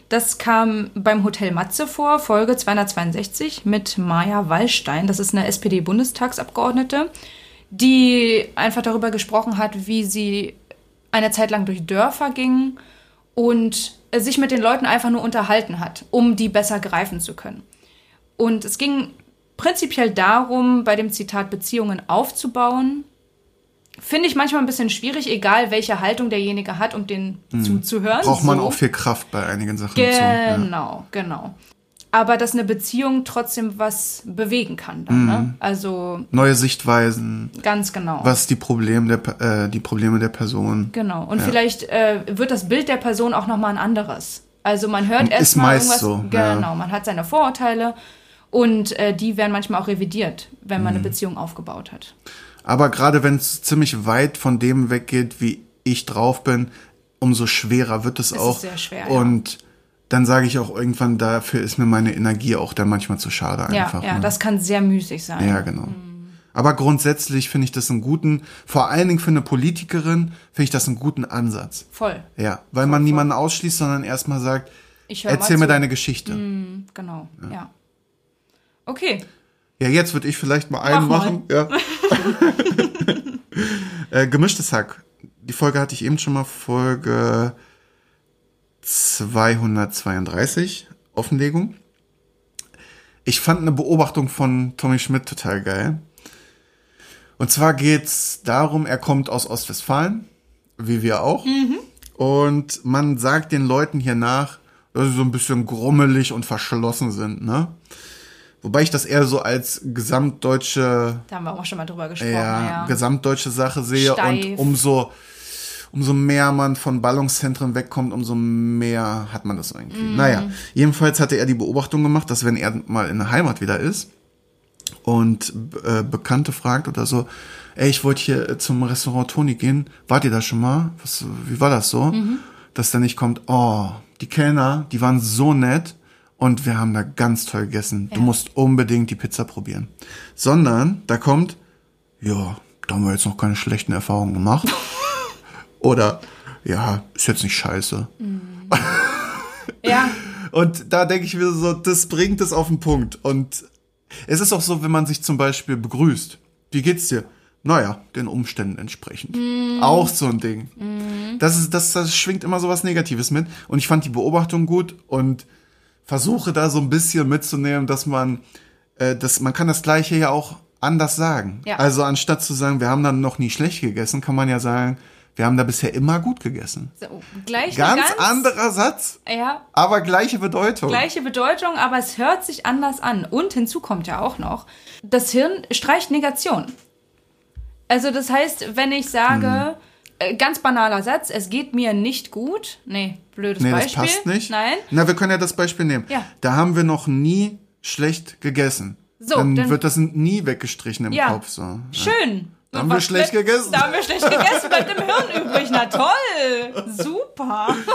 Das kam beim Hotel Matze vor, Folge 262 mit Maja Wallstein. Das ist eine SPD-Bundestagsabgeordnete, die einfach darüber gesprochen hat, wie sie eine Zeit lang durch Dörfer ging und sich mit den Leuten einfach nur unterhalten hat, um die besser greifen zu können. Und es ging prinzipiell darum, bei dem Zitat Beziehungen aufzubauen. Finde ich manchmal ein bisschen schwierig, egal welche Haltung derjenige hat, um den zuzuhören. Mhm. Braucht man So. auch viel Kraft bei einigen Sachen. zu. Ja. Genau, genau. Aber dass eine Beziehung trotzdem was bewegen kann. Dann, Mhm. ne? Also Neue Sichtweisen, ganz genau. was die Probleme der, äh, die Probleme der Person. Genau. Und vielleicht äh, wird das Bild der Person auch nochmal ein anderes. Also man hört Ist erstmal meist irgendwas. so, ja. Genau, man hat seine Vorurteile und äh, die werden manchmal auch revidiert, wenn Mhm. man eine Beziehung aufgebaut hat. Aber gerade wenn es ziemlich weit von dem weggeht, wie ich drauf bin, umso schwerer wird es ist auch. sehr schwer, ja. Und dann sage ich auch irgendwann, dafür ist mir meine Energie auch dann manchmal zu schade Ja, einfach. ja, ne? das kann sehr müßig sein. Ja, genau. Aber grundsätzlich finde ich das einen guten, vor allen Dingen für eine Politikerin, finde ich das einen guten Ansatz. Voll. Ja, weil man niemanden ausschließt, sondern erstmal sagt, erzähl mir zu. deine Geschichte. Genau, ja. Okay, Ja, jetzt würde ich vielleicht mal einen Mach mal. machen. Ja. äh, gemischtes Hack. Die Folge hatte ich eben schon mal, Folge 232, Offenlegung. Ich fand eine Beobachtung von Tommy Schmidt total geil. Und zwar geht's darum, er kommt aus Ostwestfalen, wie wir auch. Und man sagt den Leuten hier nach, dass sie so ein bisschen grummelig und verschlossen sind, ne? Wobei ich das eher so als gesamtdeutsche, da haben wir auch schon mal drüber gesprochen. ja, Ja, gesamtdeutsche Sache sehe Steif. und umso, umso mehr man von Ballungszentren wegkommt, umso mehr hat man das irgendwie. Mhm. Naja, jedenfalls hatte er die Beobachtung gemacht, dass wenn er mal in der Heimat wieder ist und äh, Bekannte fragt oder so, ey, ich wollte hier zum Restaurant Toni gehen, wart ihr da schon mal? Was, wie war das so? Mhm. dass da nicht kommt, oh, die Kellner, die waren so nett und wir haben da ganz toll gegessen. Du Ja. musst unbedingt die Pizza probieren. Sondern da kommt, ja, da haben wir jetzt noch keine schlechten Erfahrungen gemacht. Oder, ja, ist jetzt nicht scheiße. Ja, Und da denke ich mir so, das bringt es auf den Punkt. Und es ist auch so, wenn man sich zum Beispiel begrüßt. Wie geht's dir? Naja, den Umständen entsprechend. Auch so ein Ding. Das, ist, das, das schwingt immer so was Negatives mit. Und ich fand die Beobachtung gut und versuche da so ein bisschen mitzunehmen, dass man, äh, dass man kann das Gleiche ja auch anders sagen. Ja. Also anstatt zu sagen, wir haben dann noch nie schlecht gegessen, kann man ja sagen, wir haben da bisher immer gut gegessen. so, gleich Ganz, ganz anderer Satz, Ja, aber gleiche Bedeutung. gleiche Bedeutung, aber es hört sich anders an. Und hinzu kommt ja auch noch, das Hirn streicht Negation. Also das heißt, wenn ich sage, äh, ganz banaler Satz, es geht mir nicht gut. Nee, blödes Nee, das Beispiel. passt nicht. Nein. Na, wir können ja das Beispiel nehmen. Ja. Da haben wir noch nie schlecht gegessen. So, dann, dann- wird das nie weggestrichen im Ja. Kopf. So. Ja. Schön. Da haben wir schlecht bleibt- gegessen. Da haben wir schlecht gegessen, bleibt im Hirn übrig. Na toll. Super.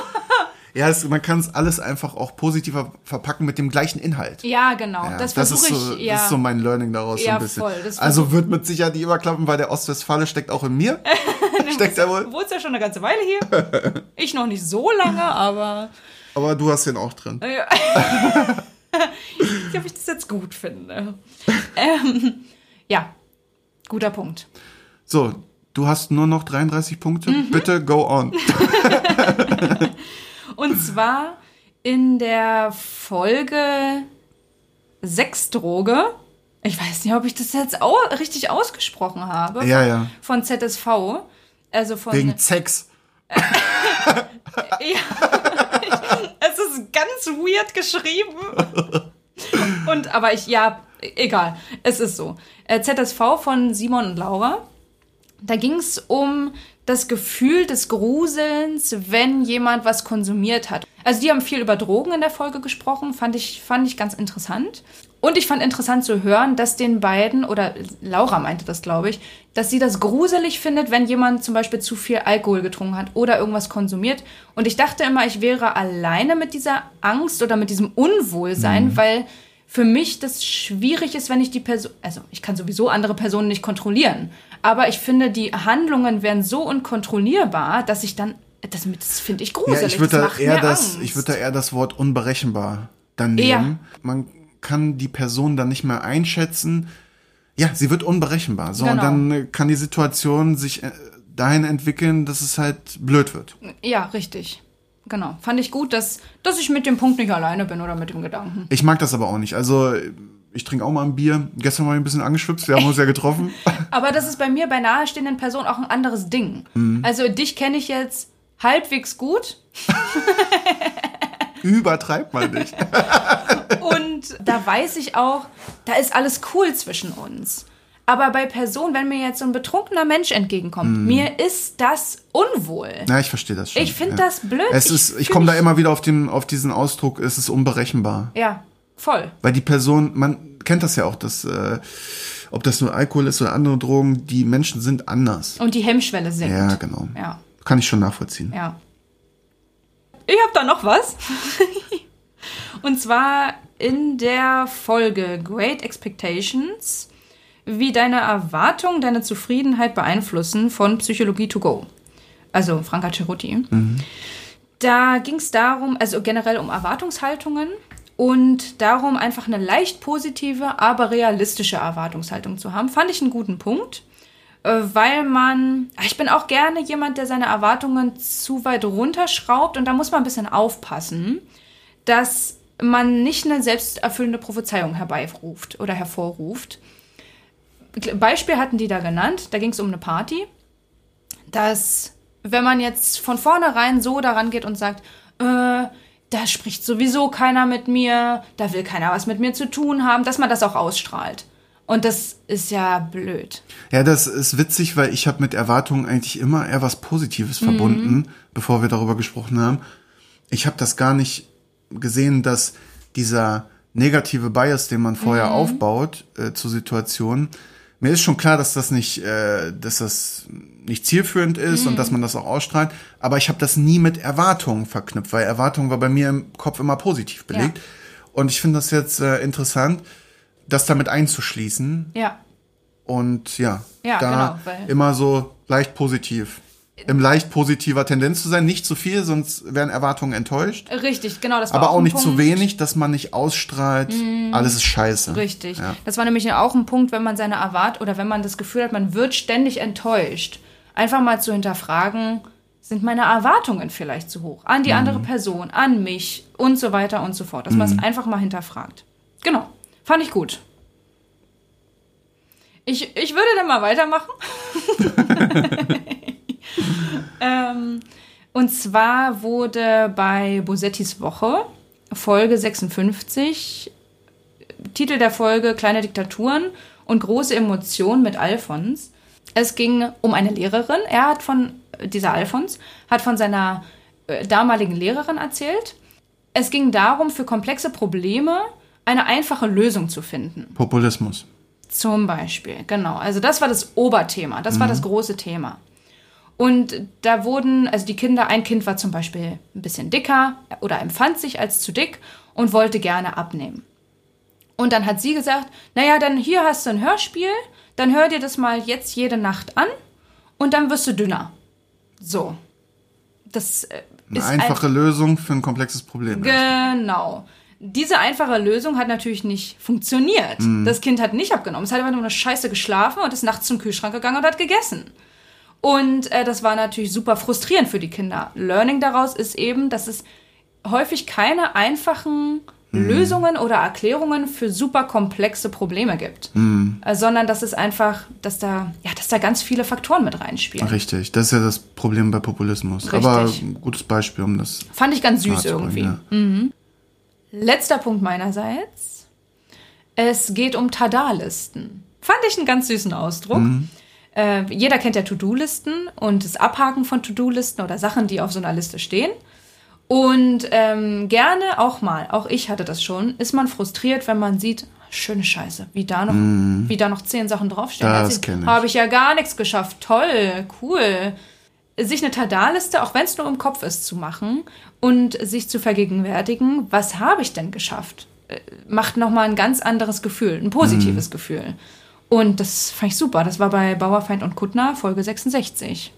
Ja, es, man kann es alles einfach auch positiver verpacken mit dem gleichen Inhalt. Ja, genau. Ja, das ist versuche so, ich. Ja. Das ist so mein Learning daraus so Ja, ein bisschen. voll, das also wird mit Sicherheit die überklappen, weil der Ostwestfale steckt auch in mir. steckt er wohl. Du wohnst ja schon eine ganze Weile hier. Ich noch nicht so lange, aber Aber du hast den auch drin. ich weiß nicht, ob ich das jetzt gut finde. Ähm, ja, guter Punkt. So, du hast nur noch 33 Punkte. Mhm. Bitte go on. Und zwar in der Folge Sexdroge. Ich weiß nicht, ob ich das jetzt au richtig ausgesprochen habe. Ja, ja. Von ZSV. Also von. Wegen Sex. Ja. es ist ganz weird geschrieben. Und aber ich, ja, egal. Es ist so. Äh, ZSV von Simon und Laura. Da ging es um das Gefühl des Gruselns, wenn jemand was konsumiert hat. Also die haben viel über Drogen in der Folge gesprochen, fand ich, fand ich ganz interessant. Und ich fand interessant zu hören, dass den beiden, oder Laura meinte das, glaube ich, dass sie das gruselig findet, wenn jemand zum Beispiel zu viel Alkohol getrunken hat oder irgendwas konsumiert. Und ich dachte immer, ich wäre alleine mit dieser Angst oder mit diesem Unwohlsein, weil für mich das schwierig ist, wenn ich die Person, also ich kann sowieso andere Personen nicht kontrollieren, aber ich finde, die Handlungen wären so unkontrollierbar, dass ich dann, das, das finde ich gruselig. Ja, ich würde da eher das, ich würde da eher das Wort unberechenbar dann nehmen. Ja. Man kann die Person dann nicht mehr einschätzen. Ja, sie wird unberechenbar. So, und Genau. dann äh, kann die Situation sich äh, dahin entwickeln, dass es halt blöd wird. Ja, richtig. Genau. Fand ich gut, dass, dass ich mit dem Punkt nicht alleine bin oder mit dem Gedanken. Ich mag das aber auch nicht. Also, ich trinke auch mal ein Bier. Gestern war ich ein bisschen angeschwipst, wir haben uns ja getroffen. Aber das ist bei mir bei nahestehenden Personen auch ein anderes Ding. Mhm. Also dich kenne ich jetzt halbwegs gut Übertreibt mal nicht. und da weiß ich auch, da ist alles cool zwischen uns. Aber bei Personen, wenn mir jetzt so ein betrunkener Mensch entgegenkommt, Mhm. mir ist das unwohl. Ja, ich verstehe das schon. Ich finde ja. das blöd. Es Ich ist, ich komme da immer wieder auf, den, auf diesen Ausdruck, es ist unberechenbar. Ja, voll. Weil die Person, man kennt das ja auch, dass, äh, ob das nur Alkohol ist oder andere Drogen, die Menschen sind anders. Und die Hemmschwelle sinkt. Ja, genau. Ja, Kann ich schon nachvollziehen. ja. Ich habe da noch was. Und zwar in der Folge Great Expectations, wie deine Erwartungen deine Zufriedenheit beeinflussen von Psychologie to go. Also Franka Cerutti. Da ging es darum, also generell um Erwartungshaltungen und darum, einfach eine leicht positive, aber realistische Erwartungshaltung zu haben. Fand ich einen guten Punkt, äh, weil man, ich bin auch gerne jemand, der seine Erwartungen zu weit runterschraubt und da muss man ein bisschen aufpassen, dass man nicht eine selbsterfüllende Prophezeiung herbeiruft oder hervorruft. Beispiel hatten die da genannt, da ging es um eine Party, dass wenn man jetzt von vornherein so daran geht und sagt, äh, da spricht sowieso keiner mit mir, da will keiner was mit mir zu tun haben, dass man das auch ausstrahlt. Und das ist ja blöd. Ja, das ist witzig, weil ich habe mit Erwartungen eigentlich immer eher was Positives verbunden, bevor wir darüber gesprochen haben. Ich habe das gar nicht gesehen, dass dieser negative Bias, den man vorher aufbaut äh, zur Situation, mir ist schon klar, dass das nicht, äh, dass das nicht zielführend ist und dass man das auch ausstrahlt. Aber ich habe das nie mit Erwartungen verknüpft, weil Erwartungen war bei mir im Kopf immer positiv belegt. Und ich finde das jetzt äh, interessant, das damit einzuschließen. Ja. Und ja, Ja, da genau, immer so leicht positiv. Im leicht positiver Tendenz zu sein, nicht zu viel, sonst werden Erwartungen enttäuscht. Richtig, genau. Das war Aber auch ein nicht zu Punkt. wenig, dass man nicht ausstrahlt, alles ist scheiße. Richtig. Ja. Das war nämlich auch ein Punkt, wenn man seine Erwart oder wenn man das Gefühl hat, man wird ständig enttäuscht. Einfach mal zu hinterfragen, sind meine Erwartungen vielleicht zu hoch? An die Mhm. andere Person, an mich und so weiter und so fort. Dass man es einfach mal hinterfragt. Genau. Fand ich gut. Ich, ich würde dann mal weitermachen. ähm, und zwar wurde bei Bosettis Woche, Folge 56, Titel der Folge Kleine Diktaturen und große Emotionen mit Alfons. Es ging um eine Lehrerin. Er hat von, dieser Alfons, hat von seiner äh, damaligen Lehrerin erzählt. Es ging darum, für komplexe Probleme eine einfache Lösung zu finden. Populismus. Zum Beispiel, genau. Also das war das Oberthema, das war das große Thema. Und da wurden, also die Kinder, ein Kind war zum Beispiel ein bisschen dicker oder empfand sich als zu dick und wollte gerne abnehmen. Und dann hat sie gesagt, naja, dann hier hast du ein Hörspiel, dann hör dir das mal jetzt jede Nacht an und dann wirst du dünner. So. Das äh, Eine ist ein- einfache Lösung für ein komplexes Problem. Genau. Diese einfache Lösung hat natürlich nicht funktioniert. Das Kind hat nicht abgenommen. Es hat einfach nur eine Scheiße geschlafen und ist nachts zum Kühlschrank gegangen und hat gegessen. Und äh, das war natürlich super frustrierend für die Kinder. Learning daraus ist eben, dass es häufig keine einfachen Lösungen oder Erklärungen für super komplexe Probleme gibt, äh, sondern dass es einfach, dass da, ja, dass da ganz viele Faktoren mit reinspielen. Richtig, das ist ja das Problem bei Populismus. Richtig. Aber gutes Beispiel, um das Fand ich ganz süß irgendwie. ja. Letzter Punkt meinerseits. Es geht um Tada-Listen. Fand ich einen ganz süßen Ausdruck. Äh, jeder kennt ja To-Do-Listen und das Abhaken von To-Do-Listen oder Sachen, die auf so einer Liste stehen. Und ähm, gerne auch mal, auch ich hatte das schon, ist man frustriert, wenn man sieht, schöne Scheiße, wie da noch, wie da noch zehn Sachen draufstehen. Das Jetzt kenn ich. Habe ich ja gar nichts geschafft. Toll, cool sich eine Tada-Liste, auch wenn es nur im Kopf ist, zu machen und sich zu vergegenwärtigen, was habe ich denn geschafft, äh, macht nochmal ein ganz anderes Gefühl, ein positives Mhm. Gefühl. Und das fand ich super. Das war bei Bauerfeind und Kuttner, Folge 66.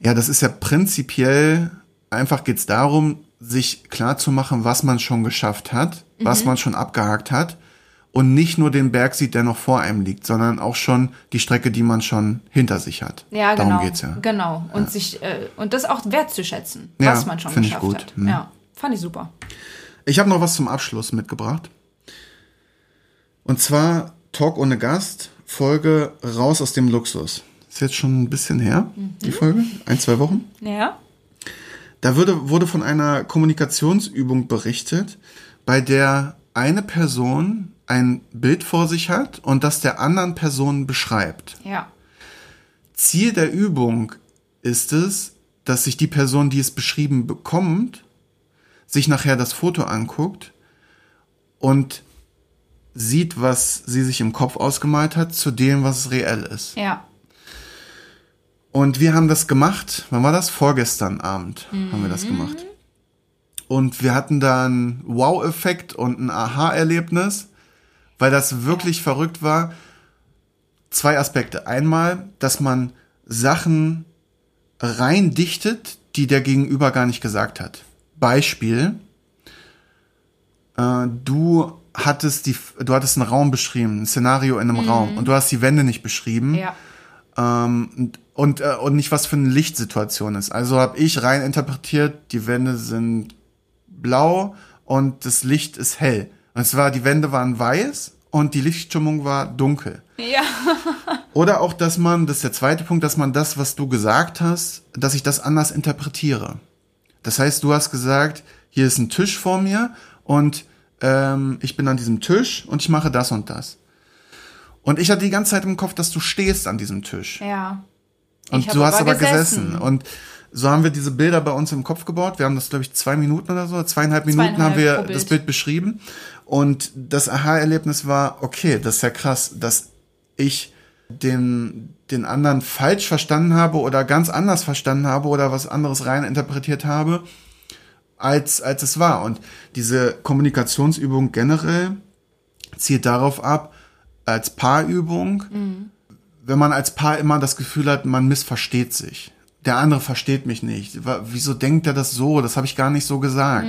Ja, das ist ja prinzipiell, einfach geht's darum, sich klar zu machen, was man schon geschafft hat, was Mhm. man schon abgehakt hat und nicht nur den Berg sieht, der noch vor einem liegt, sondern auch schon die Strecke, die man schon hinter sich hat. Ja, Darum genau. geht's ja. Genau. Und sich, äh, und das auch wertzuschätzen, Ja, was man schon find ich geschafft gut. hat. Mhm. Ja, fand ich super. Ich habe noch was zum Abschluss mitgebracht. Und zwar Talk ohne Gast, Folge Raus aus dem Luxus. Ist jetzt schon ein bisschen her, die Folge, ein, zwei Wochen. Ja. Da wurde, wurde von einer Kommunikationsübung berichtet, bei der eine Person ein Bild vor sich hat und das der anderen Person beschreibt. Ja. Ziel der Übung ist es, dass sich die Person, die es beschrieben bekommt, sich nachher das Foto anguckt und sieht, was sie sich im Kopf ausgemalt hat, zu dem, was reell ist. Ja. Und wir haben das gemacht, wann war das? Vorgestern Abend haben wir das Mhm. gemacht. Und wir hatten da einen Wow-Effekt und ein Aha-Erlebnis, weil das wirklich verrückt war. Zwei Aspekte. Einmal, dass man Sachen reindichtet, die der Gegenüber gar nicht gesagt hat. Beispiel, äh, du hattest die, du hattest einen Raum beschrieben, ein Szenario in einem Raum und du hast die Wände nicht beschrieben Mhm. Ja. ähm, und, und, äh, und nicht was für eine Lichtsituation ist. Also habe ich rein interpretiert, die Wände sind blau und das Licht ist hell. Und zwar die Wände waren weiß und die Lichtstimmung war dunkel. Ja. Oder auch, dass man, das ist der zweite Punkt, dass man das, was du gesagt hast, dass ich das anders interpretiere. Das heißt, du hast gesagt, hier ist ein Tisch vor mir und ähm, ich bin an diesem Tisch und ich mache das und das. Und ich hatte die ganze Zeit im Kopf, dass du stehst an diesem Tisch. Ja. Und du hast aber gesessen. gesessen. Und so haben wir diese Bilder bei uns im Kopf gebaut. Wir haben das, glaube ich, zwei Minuten oder so, zweieinhalb Minuten Zweieinhalb haben wir pro Bild. das Bild beschrieben. Und das Aha-Erlebnis war, okay, das ist ja krass, dass ich den, den anderen falsch verstanden habe oder ganz anders verstanden habe oder was anderes rein interpretiert habe, als, als es war. Und diese Kommunikationsübung generell zielt darauf ab, als Paarübung, wenn man als Paar immer das Gefühl hat, man missversteht sich. Der andere versteht mich nicht. Wieso denkt er das so? Das habe ich gar nicht so gesagt.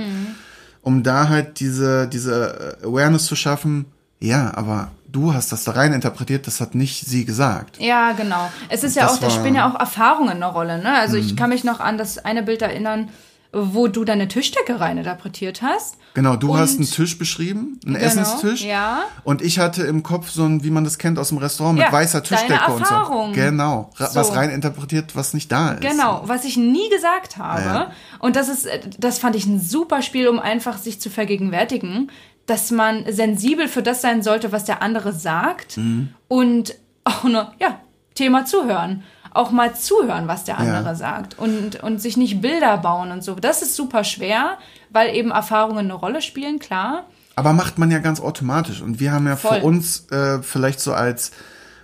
Um da halt diese, diese Awareness zu schaffen, ja, aber du hast das da rein interpretiert, das hat nicht sie gesagt. Ja, genau. Es ist ja Das auch, da Mhm. spielen ja auch Erfahrungen eine Rolle. Ne? Also ich kann mich noch an das eine Bild erinnern, wo du deine Tischdecke rein interpretiert hast. Genau, du Und- hast einen Tisch beschrieben, einen Genau, Essenstisch. ja. Und ich hatte im Kopf so ein, wie man das kennt aus dem Restaurant, mit Ja, weißer Tischdecke und so. Erfahrung. Genau, So. was rein interpretiert, was nicht da ist. Genau, was ich nie gesagt habe. Ja. Und das ist, das fand ich ein super Spiel, um einfach sich zu vergegenwärtigen, dass man sensibel für das sein sollte, was der andere sagt Mhm. und auch nur, ja, Thema zuhören. Auch mal zuhören, was der andere Ja. sagt und, und sich nicht Bilder bauen und so. Das ist super schwer, weil eben Erfahrungen eine Rolle spielen, klar. Aber macht man ja ganz automatisch. Und wir haben ja Voll. für uns äh, vielleicht so als,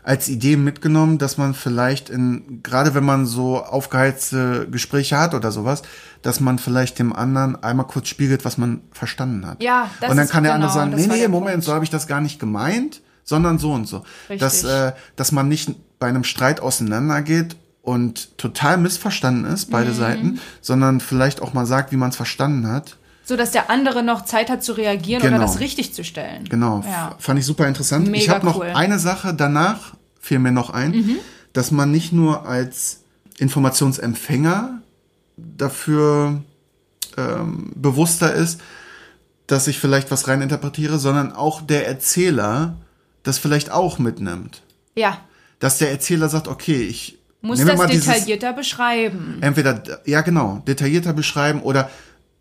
als Idee mitgenommen, dass man vielleicht in, gerade wenn man so aufgeheizte Gespräche hat oder sowas, dass man vielleicht dem anderen einmal kurz spiegelt, was man verstanden hat. Ja, das Und dann ist kann der genau, andere sagen, nee, nee, Moment, Punkt. so habe ich das gar nicht gemeint, sondern so und so. Richtig. Dass, äh, dass man nicht bei einem Streit auseinandergeht und total missverstanden ist, beide Mhm. Seiten, sondern vielleicht auch mal sagt, wie man es verstanden hat. So dass der andere noch Zeit hat zu reagieren oder Genau. das richtig zu stellen. Genau, Ja. fand ich super interessant. ich Mega habe noch cool. Mhm. eine Sache danach, fiel mir noch ein, dass man nicht nur als Informationsempfänger dafür ähm, bewusster ist, dass ich vielleicht was rein interpretiere, sondern auch der Erzähler das vielleicht auch mitnimmt. Ja, Dass der Erzähler sagt, okay, ich muss das mal dieses, detaillierter beschreiben. entweder, ja genau, detaillierter beschreiben oder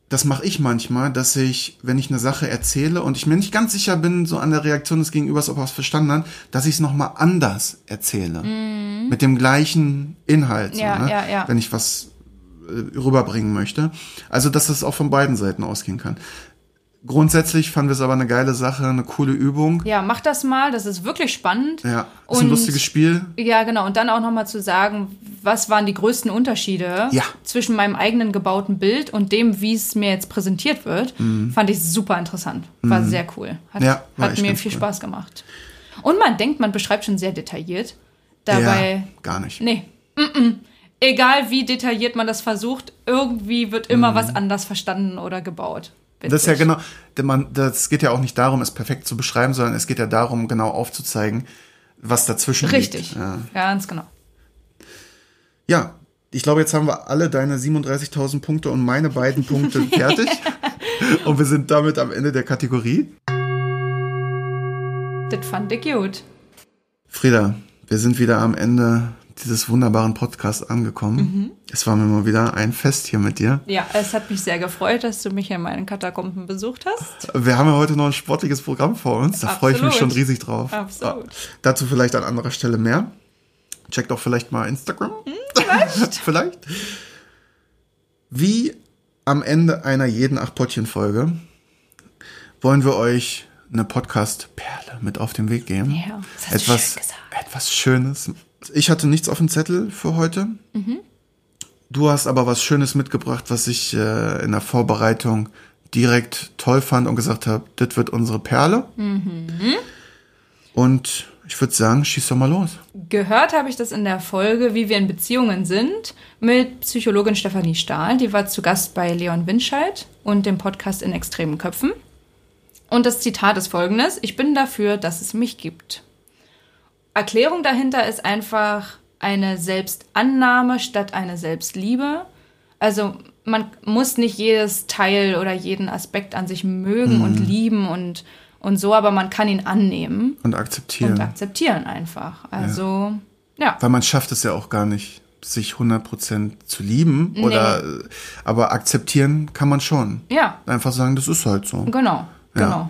das mache ich manchmal, dass ich, wenn ich eine Sache erzähle und ich mir nicht ganz sicher bin, so an der Reaktion des Gegenübers, ob er es verstanden hat, dass ich es nochmal anders erzähle. Mit dem gleichen Inhalt. Mhm. Ja, so, ne? ja, ja. Wenn ich was äh, rüberbringen möchte. Also, dass das auch von beiden Seiten ausgehen kann. Grundsätzlich fanden wir es aber eine geile Sache, eine coole Übung. Ja, mach das mal, das ist wirklich spannend. Ja, ist ein Und- lustiges Spiel. Ja, genau. Und dann auch nochmal zu sagen, was waren die größten Unterschiede Ja. zwischen meinem eigenen gebauten Bild und dem, wie es mir jetzt präsentiert wird, fand ich super interessant. War sehr cool. Hat, Mhm. Ja, hat mir viel cool. Spaß gemacht. Und man denkt, man beschreibt schon sehr detailliert. Dabei, ja, gar nicht. nee. Mm -mm. Egal wie detailliert man das versucht, irgendwie wird immer was anders verstanden oder gebaut. Mhm. Das ist ja Witzig. genau, denn man, das geht ja auch nicht darum, es perfekt zu beschreiben, sondern es geht ja darum, genau aufzuzeigen, was dazwischen Richtig. liegt. Ja. Ganz genau. ja, ich glaube, jetzt haben wir alle deine 37.000 Punkte und meine beiden Punkte fertig. und wir sind damit am Ende der Kategorie. Das fand ich gut. Frieda, wir sind wieder am Ende dieses wunderbaren Podcasts angekommen. Mhm. Es war mir mal wieder ein Fest hier mit dir. Ja, es hat mich sehr gefreut, dass du mich in meinen Katakomben besucht hast. Wir haben ja heute noch ein sportliches Programm vor uns. Da freue ich mich schon riesig drauf. Absolut. Ja, dazu vielleicht an anderer Stelle mehr. Checkt doch vielleicht mal Instagram. Vielleicht. vielleicht. Wie am Ende einer jeden Acht-Pottchen-Folge wollen wir euch eine Podcast-Perle mit auf den Weg geben. Ja, das hast etwas, schön gesagt. etwas Schönes. Ich hatte nichts auf dem Zettel für heute. Mhm. Du hast aber was Schönes mitgebracht, was ich äh, in der Vorbereitung direkt toll fand und gesagt habe, das wird unsere Perle. Mhm. Und ich würde sagen, schieß doch mal los. Gehört habe ich das in der Folge, wie wir in Beziehungen sind, mit Psychologin Stefanie Stahl. Die war zu Gast bei Leon Winscheid und dem Podcast in extremen Köpfen. Und das Zitat ist folgendes: Ich bin dafür, dass es mich gibt. Erklärung dahinter ist einfach eine Selbstannahme statt eine Selbstliebe. Also man muss nicht jedes Teil oder jeden Aspekt an sich mögen und lieben und, und so, aber man kann ihn annehmen Und akzeptieren. und akzeptieren einfach. Also, ja. Weil man schafft es ja auch gar nicht, sich 100% zu lieben. Oder, äh, aber akzeptieren kann man schon. Ja, Einfach sagen, das ist halt so. genau, Ja. genau.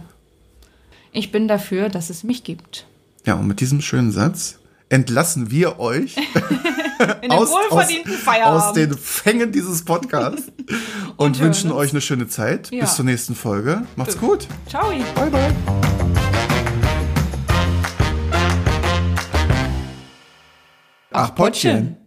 Ich bin dafür, dass es mich gibt. Ja, und mit diesem schönen Satz entlassen wir euch wohlverdienten Feierabend. aus den Fängen dieses Podcasts und, hören wünschen uns. euch eine schöne Zeit. Ja. Bis zur nächsten Folge. Macht's gut. Ciao. Bye, bye. Ach, Pottchen.